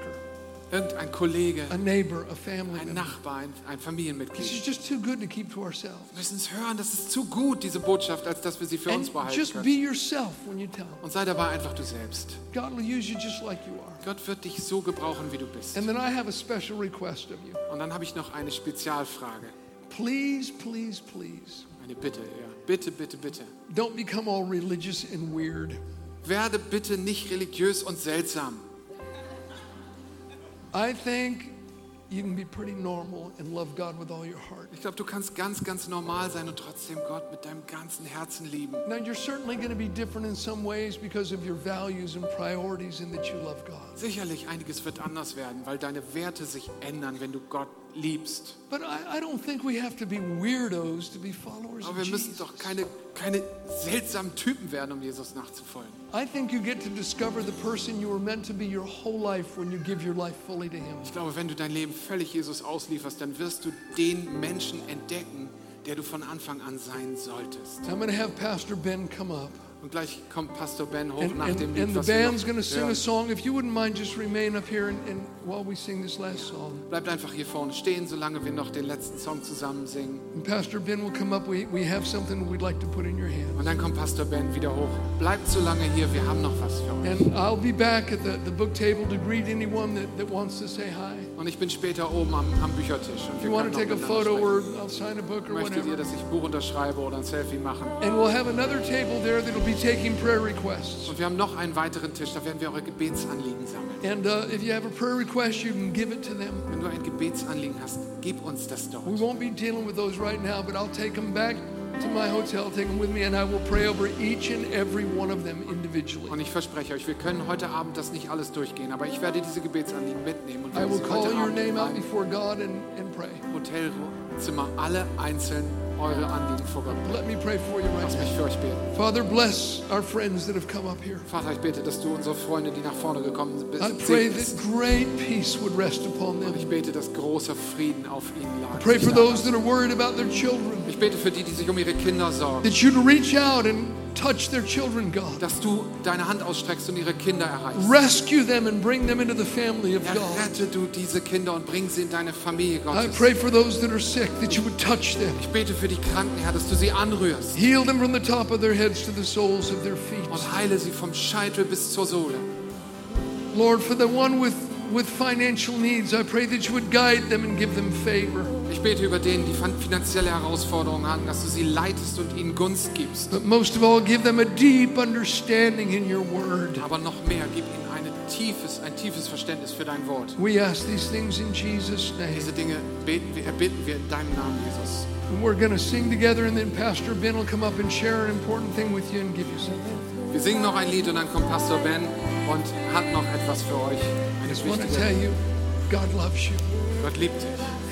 Irgendein Kollege, a neighbor, a family ein member. Nachbar, ein, ein This is Familienmitglied. just too good to keep to ourselves. Wir müssen es hören, das ist zu gut, diese Botschaft, als dass wir sie für uns And behalten just be können. yourself when you tell them. Und sei dabei einfach du selbst. God will use you just like you are. Gott wird dich so gebrauchen, wie du bist. And then I have a special request of you. Und dann habe ich noch eine Spezialfrage. Please, please, please, Eine Bitte, ja. Bitte, bitte, bitte. don't become all religious and weird. Werde bitte nicht religiös und seltsam. I think you can be pretty normal and love God with all your heart. Ich glaube, du kannst ganz, ganz normal sein und trotzdem Gott mit deinem ganzen Herzen lieben. Now, you're certainly going to be different in some ways because of your values and priorities and that you love God. Sicherlich, einiges wird anders werden, weil deine Werte sich ändern, wenn du Gott liebst. But I, I don't think we have to be weirdos to be followers Aber wir müssen doch keine, keine seltsamen Typen werden, um Jesus nachzufolgen. I think you get to discover the person you were meant to be your whole life when you give your life fully to Him. Ich glaube, wenn du dein Leben völlig Jesus auslieferst, dann wirst du den Menschen entdecken, der du von Anfang an sein solltest. I'm going to have Pastor Ben come up. Und gleich kommt Pastor Ben hoch And, nach and, dem Lied, and the was band's going to sing a song. If you wouldn't mind, just remain up here and, and while we sing this last song. Bleibt einfach hier vorne stehen, solange wir noch den letzten Song zusammen singen. And Pastor Ben will come up. We, we have something we'd like to put in your hand. Und dann kommt Pastor Ben wieder hoch. Bleibt so lange hier, wir haben noch was für euch. And I'll be back at the, the book table to greet anyone that, that wants to say hi. Und ich bin später oben am, am Büchertisch. Und If wir you want to take a photo or I'll sign a book or Möchtet ihr, whatever. dass ich ein Buch unterschreibe oder ein Selfie machen? And we'll have another table there that'll be taking prayer requests. Und wir haben noch einen weiteren Tisch, da werden wir eure Gebetsanliegen sammeln. And uh, if you have a prayer request, you can give it to them. Wenn du ein Gebetsanliegen hast, gib uns das dort. We won't be dealing with those right now, but I'll take them back to my hotel, take them with me, and I will pray over each and every one of them individually. Und ich verspreche euch, wir können heute Abend das nicht alles durchgehen, aber ich werde diese Gebetsanliegen mitnehmen und I werde will call your name out before God and, and pray. Hotelzimmer alle einzeln eure Anliegen vor Gott. Let me pray for you right Lass mich now. für euch beten. Father, bless our friends that have come up here. Vater, ich bete, dass du unsere Freunde, die nach vorne gekommen sind, I pray that great peace would rest upon Und them. ich bete, dass großer Frieden auf ihnen lag. Pray for those that are worried about their children, Ich bete für die, die sich um ihre Kinder sorgen. that you'd reach out and touch their children, God. Dass du deine Hand ausstreckst und ihre Kinder erreichst. Rescue them and bring them into the family of God. Errette du diese Kinder und bring sie in deine Familie I pray for those that are sick, that you would touch them. Ich bete für die Kranken, Herr, dass du sie anrührst Heal them from the top of their heads to the soles of their feet. und heile sie vom Scheitel bis zur Sohle. Lord, for the one with, with financial needs, I pray that you would guide them and give them favor. Ich bete über denen, die fin- finanzielle Herausforderungen haben, dass du sie leitest und ihnen Gunst gibst. But most of all, give them a deep understanding in your word. Aber noch mehr, gib ihnen eine tiefes, ein tiefes Verständnis für dein Wort. We ask these things in Jesus' name. Diese Dinge beten wir, erbitten wir in deinem Namen, Jesus. And we're going to sing together, and then Pastor Ben will come up and share an important thing with you and give you something. Wir singen noch ein Lied und dann kommt Pastor Ben und hat noch etwas für euch. I Eine just want to tell you, God loves you. Gott liebt dich.